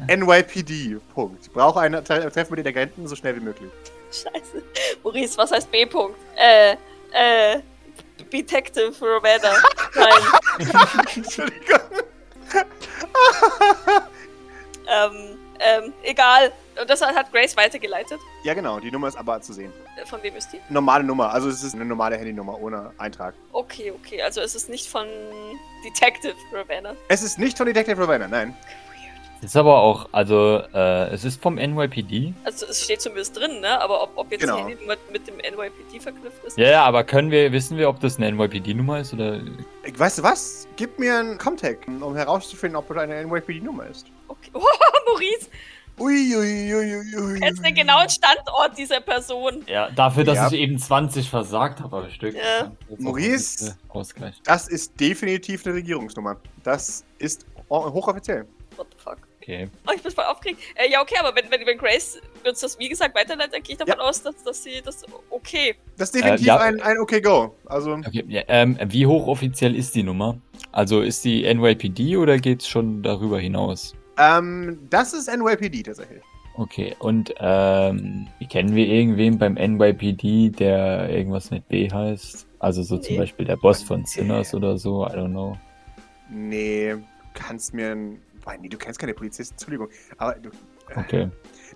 NYPD. Punkt. Ich brauche ein Tre Treffen mit den Agenten so schnell wie möglich. Scheiße. Maurice, was heißt B. -Punkt? Äh, äh, Detective Ravenna. Nein. Entschuldigung. ähm, ähm, egal. Und das hat Grace weitergeleitet. Ja, genau. Die Nummer ist aber zu sehen. Äh, Von wem ist die? Normale Nummer. Also es ist eine normale Handynummer ohne Eintrag. Okay, okay. Also es ist nicht von Detective Ravenna. Es ist nicht von Detective Ravenna, nein. Ist aber auch, also, äh, es ist vom NYPD. Also es steht zumindest drin, ne? Aber ob, ob jetzt Genau. die Handynummer mit dem NYPD verknüpft ist? Ja, ja, aber können wir, wissen wir, ob das eine NYPD-Nummer ist oder. Ich- Weißt du was? Gib mir einen Contact, um herauszufinden, ob es eine NYPD-Nummer ist. Okay. Oh, Maurice, Uiuiuiui. kennst den genauen Standort dieser Person? Ja, dafür, dass Ja. ich eben 20 versagt habe am Stück. Ja. Maurice? Ausgleich. Das ist definitiv eine Regierungsnummer. Das ist ho- hochoffiziell. What the fuck? Okay. Oh, ich bin voll aufgeregt. Äh, ja, okay, aber wenn, wenn, wenn Grace uns das, wie gesagt, weiterleitet, dann gehe ich davon aus, dass, dass sie das okay. Das ist definitiv Äh, ja. ein, ein Okay Go. Also, okay ja, ähm, wie hochoffiziell ist die Nummer? Also ist die NYPD oder geht's schon darüber hinaus? Ähm, das ist NYPD tatsächlich. Okay, und ähm, kennen wir irgendwen beim NYPD, der irgendwas mit B heißt? Also so zum Nee. Beispiel der Boss von Sinners oder so, I don't know. Nee, du kannst mir ein. Boah, nee, du kennst keine Polizisten, Entschuldigung. Aber du, Okay.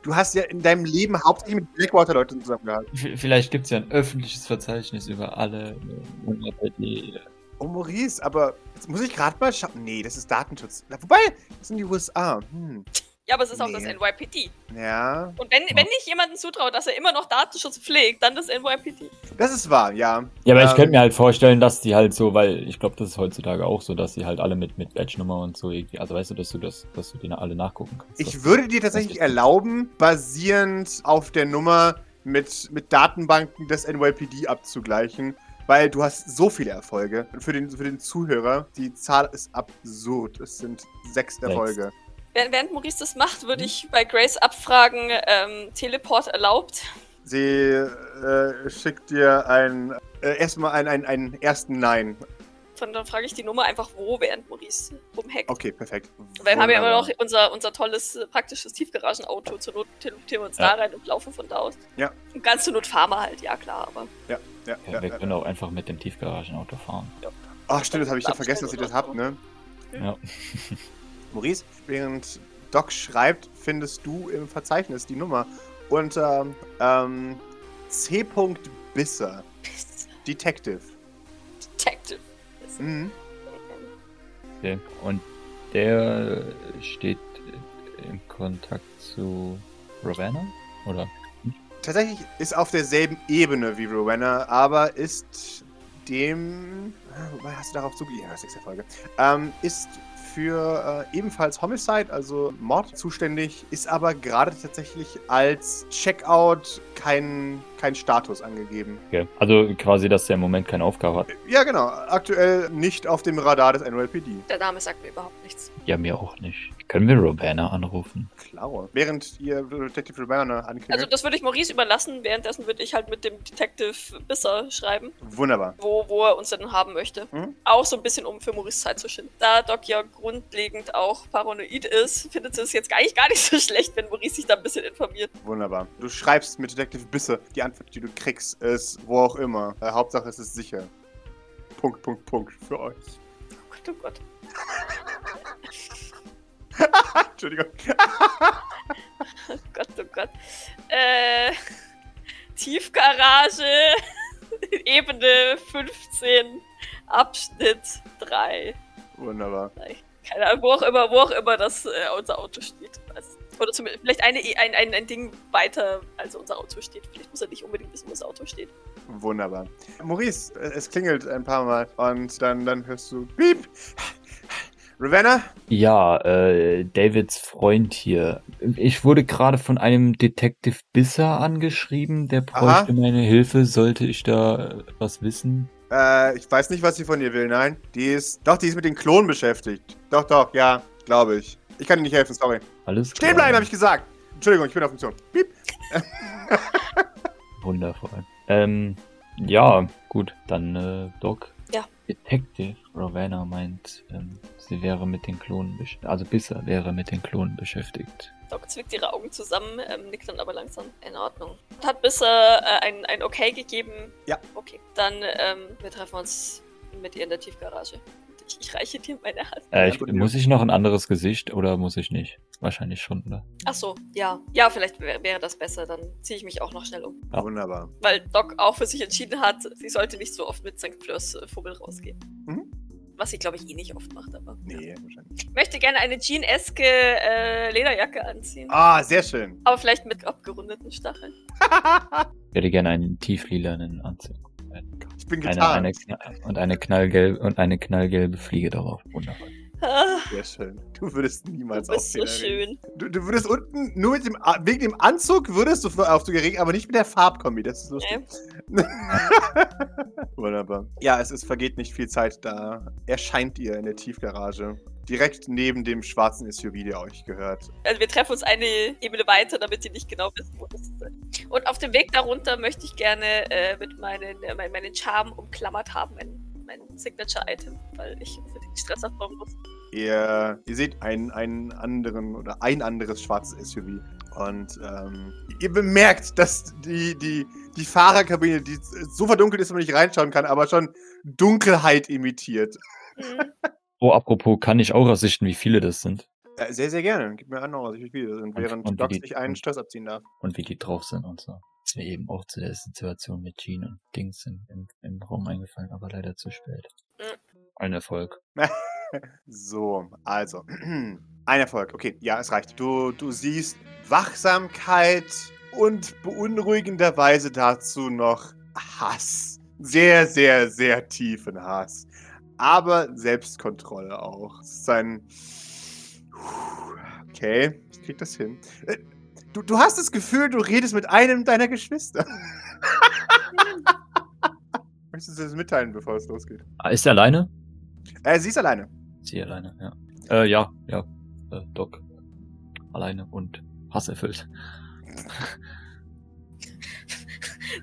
du hast ja in deinem Leben hauptsächlich mit Blackwater-Leuten zusammengehalten. Vielleicht gibt's ja ein öffentliches Verzeichnis über alle äh, UNRWD. Oh, Maurice, aber jetzt muss ich gerade mal schauen. Nee, das ist Datenschutz. Na, wobei, das sind die USA. Hm. Ja, aber es ist auch das Nee. NYPD. Ja, Und wenn, wenn ich jemandem zutraue, dass er immer noch Datenschutz pflegt, dann das NYPD. das ist wahr, ja. Ja, aber ich Ähm, könnte mir halt vorstellen, dass die halt so, weil ich glaube, das ist heutzutage auch so, dass die halt alle mit, mit Badge-Nummer und so irgendwie, also weißt du, dass du das, dass du die alle nachgucken kannst. Ich würde dir tatsächlich erlauben, basierend auf der Nummer mit, mit Datenbanken des NYPD abzugleichen, weil du hast so viele Erfolge. Und für den, für den Zuhörer, die Zahl ist absurd. Es sind sechs Erfolge. Während, während Maurice das macht, würde ich bei Grace abfragen, ähm, Teleport erlaubt. Sie äh, schickt dir ein, äh, erstmal einen, einen, einen ersten Nein. Dann, dann frage ich die Nummer einfach wo, während Maurice rumhackt. Okay, perfekt. Weil wir haben ja immer noch unser, unser tolles, äh, praktisches Tiefgaragenauto. Zur Not teleportieren wir uns Ja. da rein und laufen von da aus. Ja. Und ganz zur Not fahren wir halt, ja klar, aber. Ja, Ja, ja, wir ja. können auch einfach mit dem Tiefgaragenauto fahren. Ach, stimmt, das habe ich doch vergessen, dass ihr das habt, ne? Ja. Maurice, während Doc schreibt, findest du im Verzeichnis die Nummer unter ähm, C. Bisser, Detective. Detective. Mhm. Okay. Und der steht im Kontakt zu Ravenna? Oder? Tatsächlich ist auf derselben Ebene wie Rowena, aber ist dem. Ah, Wobei hast du darauf zugegeben? Ja, sechste Folge. Ähm, ist für äh, ebenfalls Homicide, also Mord, zuständig, ist aber gerade tatsächlich als Checkout kein, kein Status angegeben. Okay. Also quasi, dass der im Moment keine Aufgabe hat. Ja, genau. Aktuell nicht auf dem Radar des NYPD. Der Name sagt mir überhaupt nichts. Ja, mir auch nicht. Können wir Ravenna anrufen? Klar. Während ihr Detective Rowena ankündigt. Also das würde ich Maurice überlassen, währenddessen würde ich halt mit dem Detective Bisser schreiben, Wunderbar. wo, wo er uns denn haben möchte. Mhm. Auch so ein bisschen, um für Maurice Zeit zu schinden. Da Doc ja grundlegend auch paranoid ist, findet sie es jetzt eigentlich gar nicht so schlecht, wenn Maurice sich da ein bisschen informiert. Wunderbar. Du schreibst mit Detective Bisse. Die Antwort, die du kriegst, ist wo auch immer. Äh, Hauptsache es ist sicher. Punkt, Punkt, Punkt für euch. Oh Gott, oh Gott. Entschuldigung. Oh Gott, oh Gott. Äh, Tiefgarage, Ebene 15, Abschnitt 3. Wunderbar. Keine Ahnung, wo auch immer, wo auch immer das äh, unser Auto steht. Oder zumindest vielleicht eine, E- ein, ein, ein Ding weiter, als unser Auto steht. Vielleicht muss er nicht unbedingt wissen, wo das Auto steht. Wunderbar. Maurice, äh, es klingelt ein paar Mal und dann, dann hörst du Piep. Ravenna? Ja, äh, Davids Freund hier. Ich wurde gerade von einem Detective Bisser angeschrieben, der Aha. bräuchte meine Hilfe. Sollte ich da äh, was wissen? Äh, ich weiß nicht, was sie von dir will, nein. Die ist. Doch, die ist mit den Klonen beschäftigt. Doch, doch, ja, glaube ich. Ich kann dir nicht helfen, sorry. Alles Stehen bleiben, habe ich gesagt. Entschuldigung, ich bin auf Funktion. Piep. Wundervoll. Ähm, ja, gut, dann äh, Doc. Ja. Detective Ravenna meint, ähm, sie wäre mit den Klonen beschäftigt. Also Bisser wäre mit den Klonen beschäftigt. Doc zwickt ihre Augen zusammen, ähm, nickt dann aber langsam. In Ordnung. Und hat bisher äh, ein, ein Okay gegeben. Ja. Okay. Dann, ähm, wir treffen uns mit ihr in der Tiefgarage. Ich, ich reiche dir meine Hand. Äh, Ja, ich, muss ich noch ein anderes Gesicht oder muss ich nicht? Wahrscheinlich schon, oder? Ach so, ja. Ja, vielleicht wär, wäre das besser. Dann ziehe ich mich auch noch schnell um. Ja. Wunderbar. Weil Doc auch für sich entschieden hat, sie sollte nicht so oft mit St. Fleurs äh, Vogel rausgehen. Mhm. Was sie, glaube ich, eh nicht oft macht, aber. Nee, wahrscheinlich. Ich möchte gerne eine Jean-eske äh, Lederjacke anziehen. Ah, sehr schön. Aber vielleicht mit abgerundeten Stacheln. Ich hätte gerne einen tieflilanen Anzug. Ich bin Eine, getan. eine, kna- und eine knallgelbe und eine knallgelbe Fliege darauf. Wundervoll. Ah, Sehr schön. Du würdest niemals du bist so Fehler reden. schön. Du, du würdest unten nur mit dem wegen dem Anzug würdest du auf du geregt, aber nicht mit der Farbkombi. Das ist lustig. Wunderbar. Ja, es ist, vergeht nicht viel Zeit, da erscheint ihr in der Tiefgarage. Direkt neben dem schwarzen SUV, der euch gehört. Also wir treffen uns eine Ebene weiter, damit sie nicht genau wissen, wo das ist. Und auf dem Weg darunter möchte ich gerne äh, mit meinen, äh, mein, meinen Charme umklammert haben, mein, mein Signature-Item, weil ich unbedingt Stress aufbauen muss. Ihr, ihr seht einen, einen anderen oder ein anderes schwarzes SUV. Und ähm, ihr bemerkt, dass die, die, die Fahrerkabine, die so verdunkelt ist, dass man nicht reinschauen kann, aber schon Dunkelheit imitiert. Mhm. Oh, apropos, kann ich auch ersichten, wie viele das sind Äh, sehr, sehr gerne. Gib mir an, noch, wie viele das sind, Und- während und Doc die- sich einen und- Stress abziehen darf. und wie die drauf sind und so. Ist mir eben auch zu der Situation mit Jean und Dings im, im, im Raum eingefallen, aber leider zu spät. Mhm. Ein Erfolg. So, also. Ein Erfolg. Okay, ja, es reicht. Du, du siehst Wachsamkeit und beunruhigenderweise dazu noch Hass. Sehr, sehr, sehr tiefen Hass. Aber Selbstkontrolle auch. Es ist ein. Okay, ich krieg das hin. Äh, Du, du hast das Gefühl, du redest mit einem deiner Geschwister. Möchtest du das mitteilen, bevor es losgeht? Ah, ist er alleine? Äh, sie ist alleine. Sie alleine, ja. Äh, ja, ja. Äh, Doc. Alleine und hasserfüllt.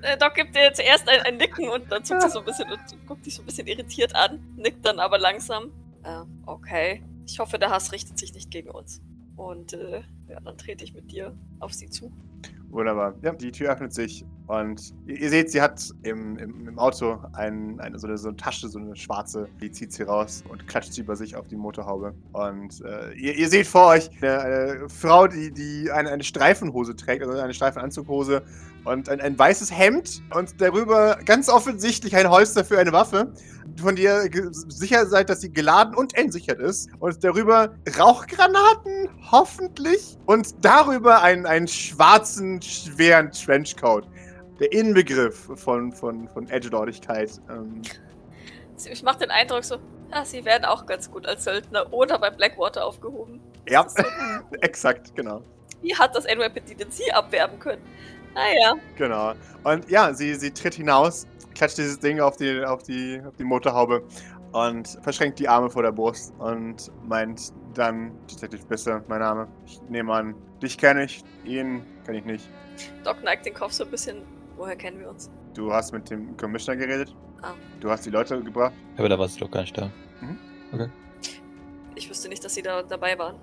Äh, Doc gibt dir zuerst ein, ein Nicken und dann zuckt sie so ein bisschen und guckt dich so ein bisschen irritiert an, nickt dann aber langsam. Äh, okay. Ich hoffe, der Hass richtet sich nicht gegen uns. Und äh, ja, dann trete ich mit dir auf sie zu. Wunderbar. Ja, die Tür öffnet sich und ihr, ihr seht, sie hat im, im, im Auto ein, eine, so, eine, so eine Tasche, so eine schwarze, die zieht sie raus und klatscht sie über sich auf die Motorhaube. Und äh, ihr, ihr seht vor euch eine, eine Frau, die, die eine, eine Streifenhose trägt, also eine Streifenanzughose und ein, ein weißes Hemd und darüber ganz offensichtlich ein Holster für eine Waffe, von der ihr sicher seid, dass sie geladen und entsichert ist. Und darüber Rauchgranaten, hoffentlich. Und darüber einen, einen schwarzen, schweren Trenchcoat. Der Inbegriff von, von, von Edgelordigkeit. Ähm, Ich mache den Eindruck so, ja, sie werden auch ganz gut als Söldner oder bei Blackwater aufgehoben. ja, so, exakt, genau. wie hat das NYPD denn sie abwerben können? Naja, Genau. Und ja, sie, sie tritt hinaus, klatscht dieses Ding auf die, auf, die, auf die Motorhaube und verschränkt die Arme vor der Brust und meint dann, Detective Bisse, mein Name. Ich nehme an, dich kenne ich, ihn kenne ich nicht. Doc neigt den Kopf so ein bisschen. Woher kennen wir uns? Du hast mit dem Commissioner geredet? Ah. Du hast die Leute gebracht? Aber da war sie doch gar nicht da. Ich wusste nicht, dass sie da dabei waren.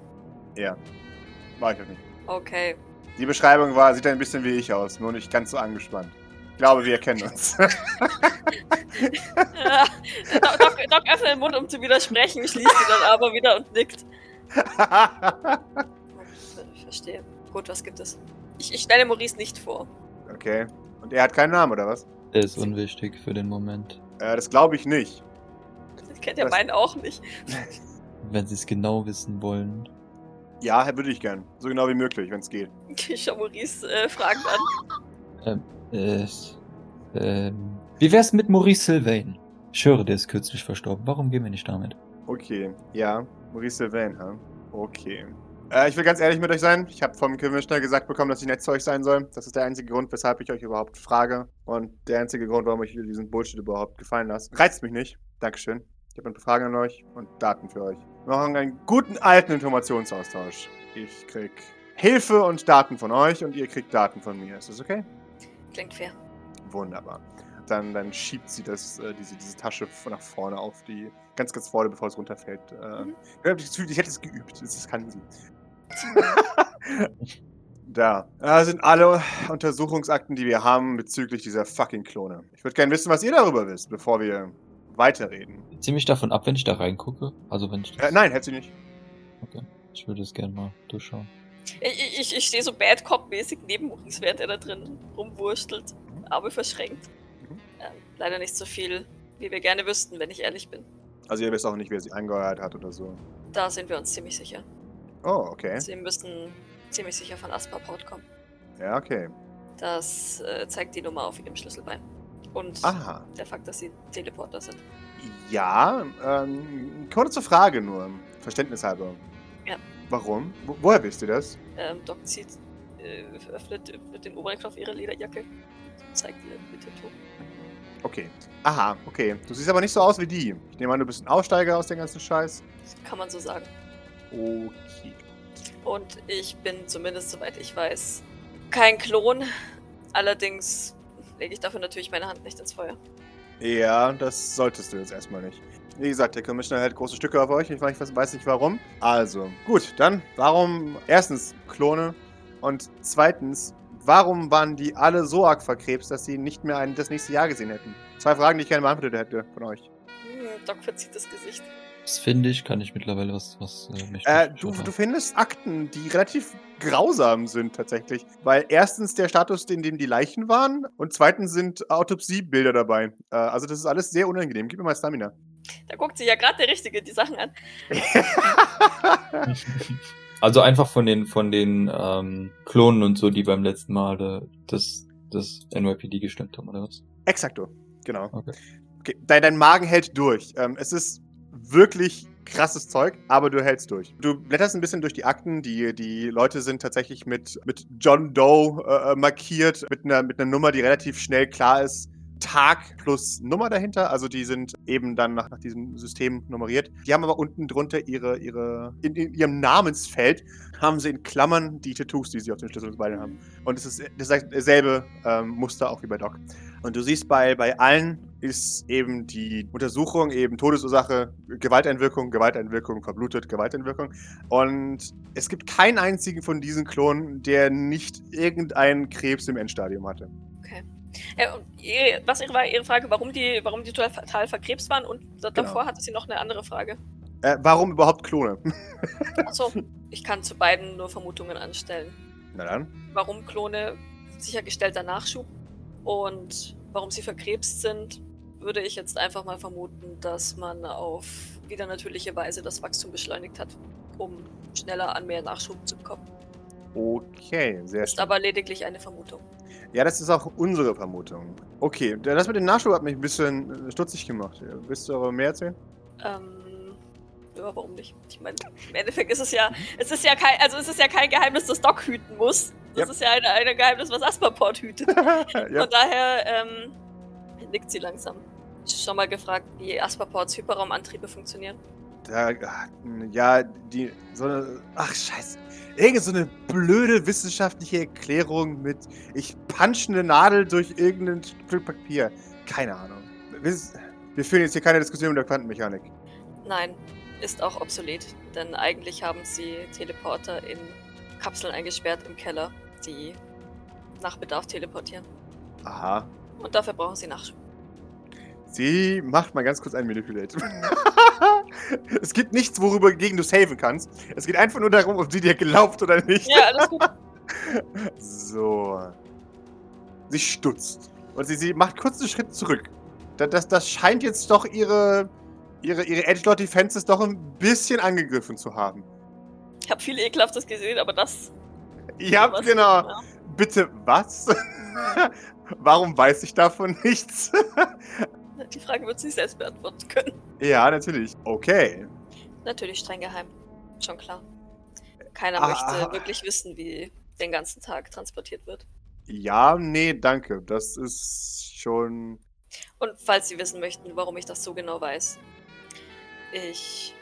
Ja. War ich auch nicht. Okay. Die Beschreibung war, sieht ein bisschen wie ich aus, nur nicht ganz so angespannt. Ich glaube, wir kennen uns. Ja, Doc, Doc, Doc öffnet den Mund, um zu widersprechen, schließt ihn dann aber wieder und nickt. Ich verstehe. Gut, was gibt es? Ich, ich stelle Maurice nicht vor. okay. Und er hat keinen Namen, oder was? Der ist unwichtig für den Moment. Äh, das glaube ich nicht. Ich kenne ja meinen auch nicht. Wenn sie es genau wissen wollen. Ja, würde ich gern. So genau wie möglich, wenn es geht. Ich schaue Maurice äh, fragend an. Äh, ähm, wie wär's mit Maurice Sylvain? Ich höre, der ist kürzlich verstorben. Warum gehen wir nicht damit? Okay, ja. Maurice Sylvain, ha? Okay. Äh, ich will ganz ehrlich mit euch sein. Ich habe vom Commissioner gesagt bekommen, dass ich nett zu euch sein soll. Das ist der einzige Grund, weshalb ich euch überhaupt frage. Und der einzige Grund, warum ich diesen Bullshit überhaupt gefallen lasse. Reizt mich nicht. Dankeschön. Ich habe ein paar Fragen an euch und Daten für euch. Wir machen einen guten alten Informationsaustausch. Ich krieg Hilfe und Daten von euch und ihr kriegt Daten von mir. Ist das okay? Klingt fair. Wunderbar. Dann, dann schiebt sie das, äh, diese, diese Tasche nach vorne auf die, ganz, ganz vorne, bevor es runterfällt. Äh, Mhm. Ich habe das Gefühl, ich hätte es geübt. Das kann sie. da. Da sind alle Untersuchungsakten, die wir haben bezüglich dieser fucking Klone. Ich würde gerne wissen, was ihr darüber wisst, bevor wir weiterreden. Ziemlich davon ab, wenn ich da reingucke. Also wenn ich Äh, nein, hätte sie nicht. Ich würde es gerne mal durchschauen. Ich, ich, ich stehe so Bad Cop-mäßig neben Maurice, während er da drin rumwurstelt. Arme verschränkt. Mhm. Ähm, leider nicht so viel, wie wir gerne wüssten, wenn ich ehrlich bin. Also ihr wisst auch nicht, wer sie angeheuert hat oder so. Da sind wir uns ziemlich sicher. Oh, okay. Sie müssen ziemlich sicher von Asperport kommen. Ja, okay. Das äh, zeigt die Nummer auf ihrem Schlüsselbein. Und Aha. der Fakt, dass sie Teleporter sind. Ja, ähm, kurze Frage nur, verständnishalber. Ja. Warum? Wo, woher wisst ihr das? Ähm, Doc zieht, äh, öffnet öffnet den oberen Knopf ihrer Lederjacke und zeigt ihr mit dem Tuch. Okay. Aha, okay. Du siehst aber nicht so aus wie die. Ich nehme an, du bist ein Aussteiger aus dem ganzen Scheiß. Kann man so sagen. Okay. Und ich bin zumindest, soweit ich weiß, kein Klon. Allerdings lege ich dafür natürlich meine Hand nicht ins Feuer. Ja, das solltest du jetzt erstmal nicht. Wie gesagt, der Commissioner hält große Stücke auf euch. Ich weiß nicht warum. Also, gut, dann, warum erstens Klone Und zweitens, warum waren die alle so arg verkrebst, dass sie nicht mehr ein, das nächste Jahr gesehen hätten? Zwei Fragen, die ich gerne beantwortet hätte von euch. Doc verzieht das Gesicht. Das finde ich, kann ich mittlerweile was, was äh, mich Äh, du, du findest Akten, die relativ grausam sind tatsächlich. Weil erstens der Status, in dem die Leichen waren und zweitens sind Autopsiebilder dabei. Äh, also das ist alles sehr unangenehm. Gib mir mal Stamina. Da guckt sich ja gerade der Richtige die Sachen an. Also einfach von den von den ähm, Klonen und so, die beim letzten Mal äh, das, das NYPD gestimmt haben, oder was? Exakto, genau. Okay. Okay, dein, dein Magen hält durch. Ähm, es ist wirklich krasses Zeug, aber du hältst durch. Du blätterst ein bisschen durch die Akten. Die, die Leute sind tatsächlich mit, mit John Doe äh, markiert, mit einer, mit einer Nummer, die relativ schnell klar ist. Tag plus Nummer dahinter, also die sind eben dann nach, nach diesem System nummeriert. Die haben aber unten drunter ihre, ihre in, in ihrem Namensfeld haben sie in Klammern die Tattoos, die sie auf den Schlüsselbeinen haben. Und es ist dasselbe ähm, Muster auch wie bei Doc. Und du siehst bei, bei allen ist eben die Untersuchung eben Todesursache, Gewalteinwirkung, Gewalteinwirkung, verblutet, Gewalteinwirkung. Und es gibt keinen einzigen von diesen Klonen, der nicht irgendeinen Krebs im Endstadium hatte. Äh, und ihr, was war Ihre Frage, warum die, warum die total, verkrebst waren? Und da- davor hatte sie noch eine andere Frage. Äh, warum überhaupt Klone? Achso, ich kann zu beiden nur Vermutungen anstellen. Na dann. Warum Klone sichergestellter Nachschub und warum sie verkrebst sind, würde ich jetzt einfach mal vermuten, dass man auf wieder natürliche Weise das Wachstum beschleunigt hat, um schneller an mehr Nachschub zu kommen. Okay, sehr Ist schön. aber lediglich eine Vermutung. Ja, das ist auch unsere Vermutung. Okay, das mit dem Nachschub hat mich ein bisschen äh, stutzig gemacht. Willst du aber mehr erzählen? Ähm, ja, warum nicht? Ich meine, im Endeffekt ist es ja, es ist ja kein, also es ist ja kein Geheimnis, dass Doc hüten muss. Das Yep. ist ja ein, ein Geheimnis, was Asperport hütet. ja. Von daher ähm, nickt sie langsam. Schon mal gefragt, wie Asperports Hyperraumantriebe funktionieren? Da, ach, ja, die, so eine, ach scheiße. Irgend so eine blöde wissenschaftliche Erklärung mit, ich punch eine Nadel durch irgendein Stück Papier. Keine Ahnung. Wir, wir führen jetzt hier keine Diskussion über Quantenmechanik. Nein, ist auch obsolet, denn eigentlich haben sie Teleporter in Kapseln eingesperrt im Keller, die nach Bedarf teleportieren. Aha. Und dafür brauchen sie Nachschub. Sie macht mal ganz kurz ein Manipulate. es gibt nichts, worüber gegen du saven kannst. Es geht einfach nur darum, ob sie dir glaubt oder nicht. Ja, alles gut. So. Sie stutzt. Und sie, sie macht kurz einen Schritt zurück. Das, das, das scheint jetzt doch ihre, ihre, ihre Edgelord Defenses doch ein bisschen angegriffen zu haben. Ich habe viel Ekelhaftes gesehen, aber das. Ja, was- genau. Ja. Bitte, was? Warum weiß ich davon nichts? Die Frage wird sie selbst beantworten können. ja, natürlich. Okay. Natürlich streng geheim. Schon klar. Keiner Ah. möchte wirklich wissen, wie den ganzen Tag transportiert wird. Ja, nee, danke. Das ist schon. Und falls Sie wissen möchten, warum ich das so genau weiß. Ich.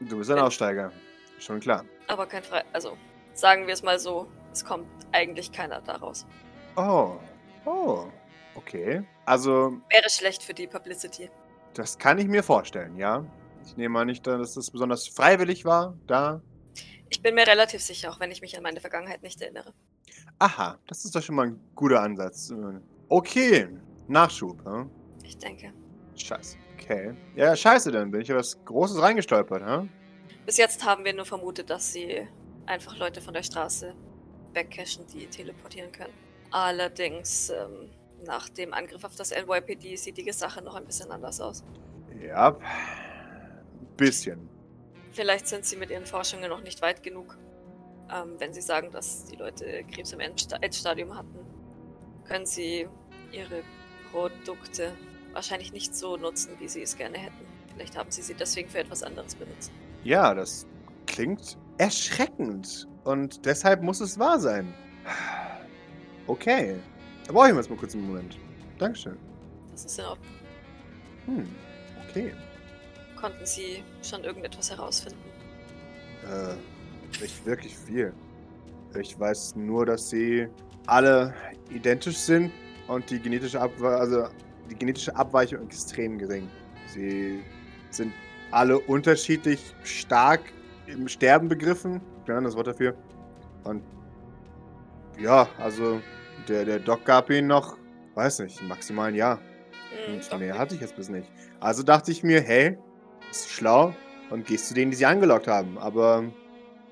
Du bist ein Aussteiger. Schon klar. Aber kein Frei. Also, sagen wir es mal so: Es kommt eigentlich keiner daraus. Oh. Oh. Okay. Also, Wäre schlecht für die Publicity. das kann ich mir vorstellen, ja. Ich nehme mal nicht, dass das besonders freiwillig war, da. Ich bin mir relativ sicher, auch wenn ich mich an meine Vergangenheit nicht erinnere. Aha, das ist doch schon mal ein guter Ansatz. Okay. Nachschub, hm? Ich denke. Scheiße. Okay. Ja, scheiße, dann bin ich ja was Großes reingestolpert, hm? Bis jetzt haben wir nur vermutet, dass sie einfach Leute von der Straße wegcashen, die teleportieren können. Allerdings, ähm, nach dem Angriff auf das NYPD sieht die Sache noch ein bisschen anders aus. Ja. Bisschen. Vielleicht sind sie mit ihren Forschungen noch nicht weit genug. Ähm, wenn sie sagen, dass die Leute Krebs im Endsta Endstadium hatten, können sie ihre Produkte wahrscheinlich nicht so nutzen, wie sie es gerne hätten. Vielleicht haben sie sie deswegen für etwas anderes benutzt. Ja, das klingt erschreckend. Und deshalb muss es wahr sein. Okay. Da brauche ich mir jetzt mal kurz einen Moment. Dankeschön. Das ist in Ordnung. Hm. Okay. Konnten sie schon irgendetwas herausfinden? Äh, nicht wirklich viel. Ich weiß nur, dass sie alle identisch sind und die genetische, Abwe also die genetische Abweichung extrem gering. Sie sind alle unterschiedlich stark im Sterben begriffen. Ja, das Wort dafür. Und Ja, also der, der Doc gab ihn noch, weiß nicht, maximal ein Jahr. Hm, Und mehr hatte ich jetzt bis nicht. Also dachte ich mir, hey, ist schlau und gehst zu denen, die sie angelockt haben. Aber,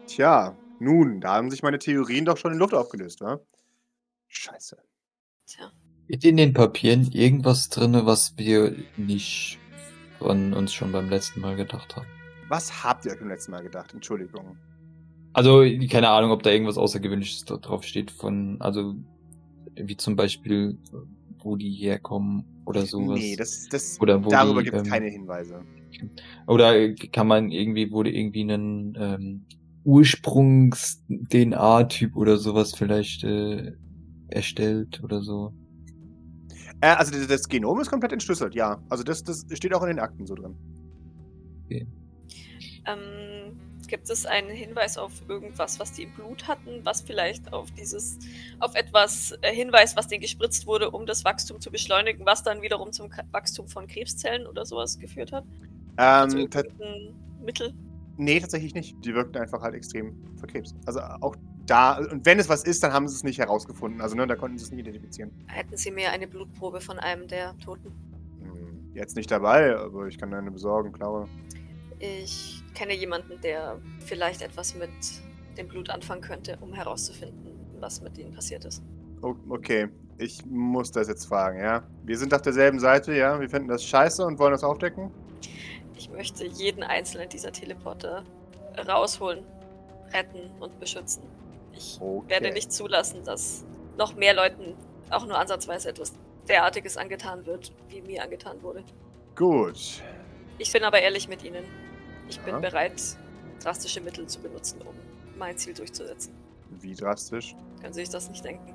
tja, nun, da haben sich meine Theorien doch schon in Luft aufgelöst, wa? Scheiße. Tja. Ist in den Papieren irgendwas drinne, was wir nicht von uns schon beim letzten Mal gedacht haben? Was habt ihr euch beim letzten Mal gedacht? Entschuldigung. Also, keine Ahnung, ob da irgendwas Außergewöhnliches drauf steht von, also, wie zum Beispiel, wo die herkommen oder sowas. Nee, das, das, Oder wo darüber gibt es ähm, keine Hinweise. Oder kann man irgendwie, wurde irgendwie einen ähm, Ursprungs-DNA-Typ oder sowas vielleicht äh, erstellt oder so? Äh, also das, das Genom ist komplett entschlüsselt, ja. Also das, das steht auch in den Akten so drin. Ähm, gibt es einen Hinweis auf irgendwas, was die im Blut hatten, was vielleicht auf dieses, auf etwas äh, hinweist, was denen gespritzt wurde, um das Wachstum zu beschleunigen, was dann wiederum zum K Wachstum von Krebszellen oder sowas geführt hat? Also Ähm, irgendein Mittel? nee, tatsächlich nicht. Die wirkten einfach halt extrem verkrebst. Also auch da, und wenn es was ist, dann haben sie es nicht herausgefunden. Also ne, da konnten sie es nicht identifizieren. Hätten Sie mir eine Blutprobe von einem der Toten? Hm, jetzt nicht dabei, aber ich kann eine besorgen, klar. Ich kenne jemanden, der vielleicht etwas mit dem Blut anfangen könnte, um herauszufinden, was mit ihnen passiert ist. Okay, ich muss das jetzt fragen, ja? Wir sind auf derselben Seite, ja? Wir finden das scheiße und wollen das aufdecken? Ich möchte jeden einzelnen dieser Teleporter rausholen, retten und beschützen. Ich Okay. werde nicht zulassen, dass noch mehr Leuten auch nur ansatzweise etwas derartiges angetan wird, wie mir angetan wurde. Gut. Ich bin aber ehrlich mit Ihnen. Ich bin Ja. bereit, drastische Mittel zu benutzen, um mein Ziel durchzusetzen. Wie drastisch? Können Sie sich das nicht denken?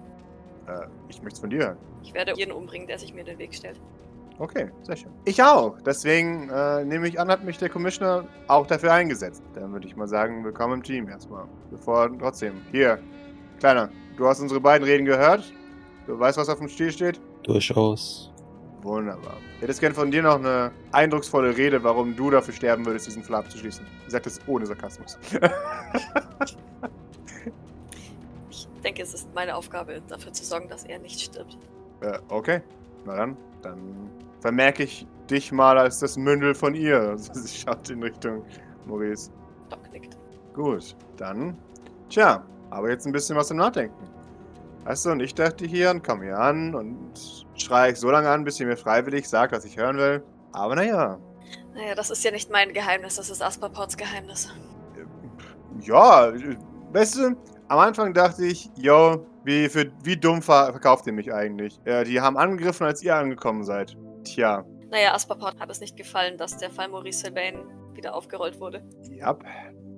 Äh, ich möchte es von dir hören. Ich werde jeden umbringen, der sich mir in den Weg stellt. Okay, sehr schön. Ich auch. Deswegen äh, nehme ich an, hat mich der Commissioner auch dafür eingesetzt. Dann würde ich mal sagen, willkommen im Team erstmal. Bevor trotzdem. Hier, Kleiner, du hast unsere beiden Reden gehört. Du weißt, was auf dem Stiel steht? Durchaus. Wunderbar. Ich hätte gern von dir noch eine eindrucksvolle Rede, warum du dafür sterben würdest, diesen Fall abzuschließen. Ich sag das ohne Sarkasmus. Ich denke, es ist meine Aufgabe, dafür zu sorgen, dass er nicht stirbt. äh, okay. Na dann. Dann vermerke ich dich mal als das Mündel von ihr. Also sie schaut in Richtung Maurice. Doc nickt. Gut, dann. Tja, aber jetzt ein bisschen was zum Nachdenken. Weißt du, und ich dachte hier und komme hier an und schreie ich so lange an, bis sie mir freiwillig sagt, was ich hören will. Aber naja. Naja, das ist ja nicht mein Geheimnis, das ist Asperports Geheimnis. Ja, weißt du, am Anfang dachte ich, yo, wie, für, wie dumm ver verkauft ihr mich eigentlich? Ja, die haben angegriffen, als ihr angekommen seid. Tja, Naja, Asperport hat es nicht gefallen, dass der Fall Maurice Sylvain wieder aufgerollt wurde. ja,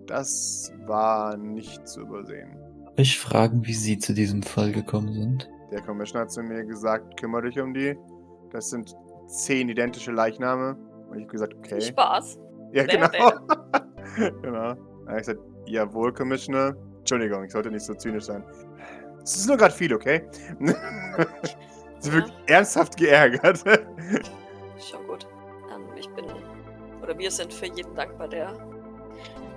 das war nicht zu übersehen. Ich fragen, wie Sie zu diesem Fall gekommen sind. Der Commissioner hat zu mir gesagt, kümmere dich um die. Das sind zehn identische Leichname. Und ich habe gesagt, okay. Spaß. Ja, genau. genau. Dann habe ich gesagt, jawohl, Commissioner. Entschuldigung, ich sollte nicht so zynisch sein. Es ist nur gerade viel, okay? Sie Ja. wirkt ernsthaft geärgert. Schon gut. Ähm, ich bin, oder wir sind für jeden dankbar, der,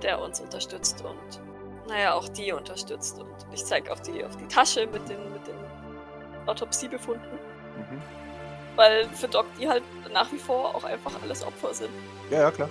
der uns unterstützt und, naja, auch die unterstützt. Und ich zeige auf die, auf die Tasche mit den, mit den Autopsiebefunden, Mhm. weil für Doc die halt nach wie vor auch einfach alles Opfer sind. Ja, ja, klar.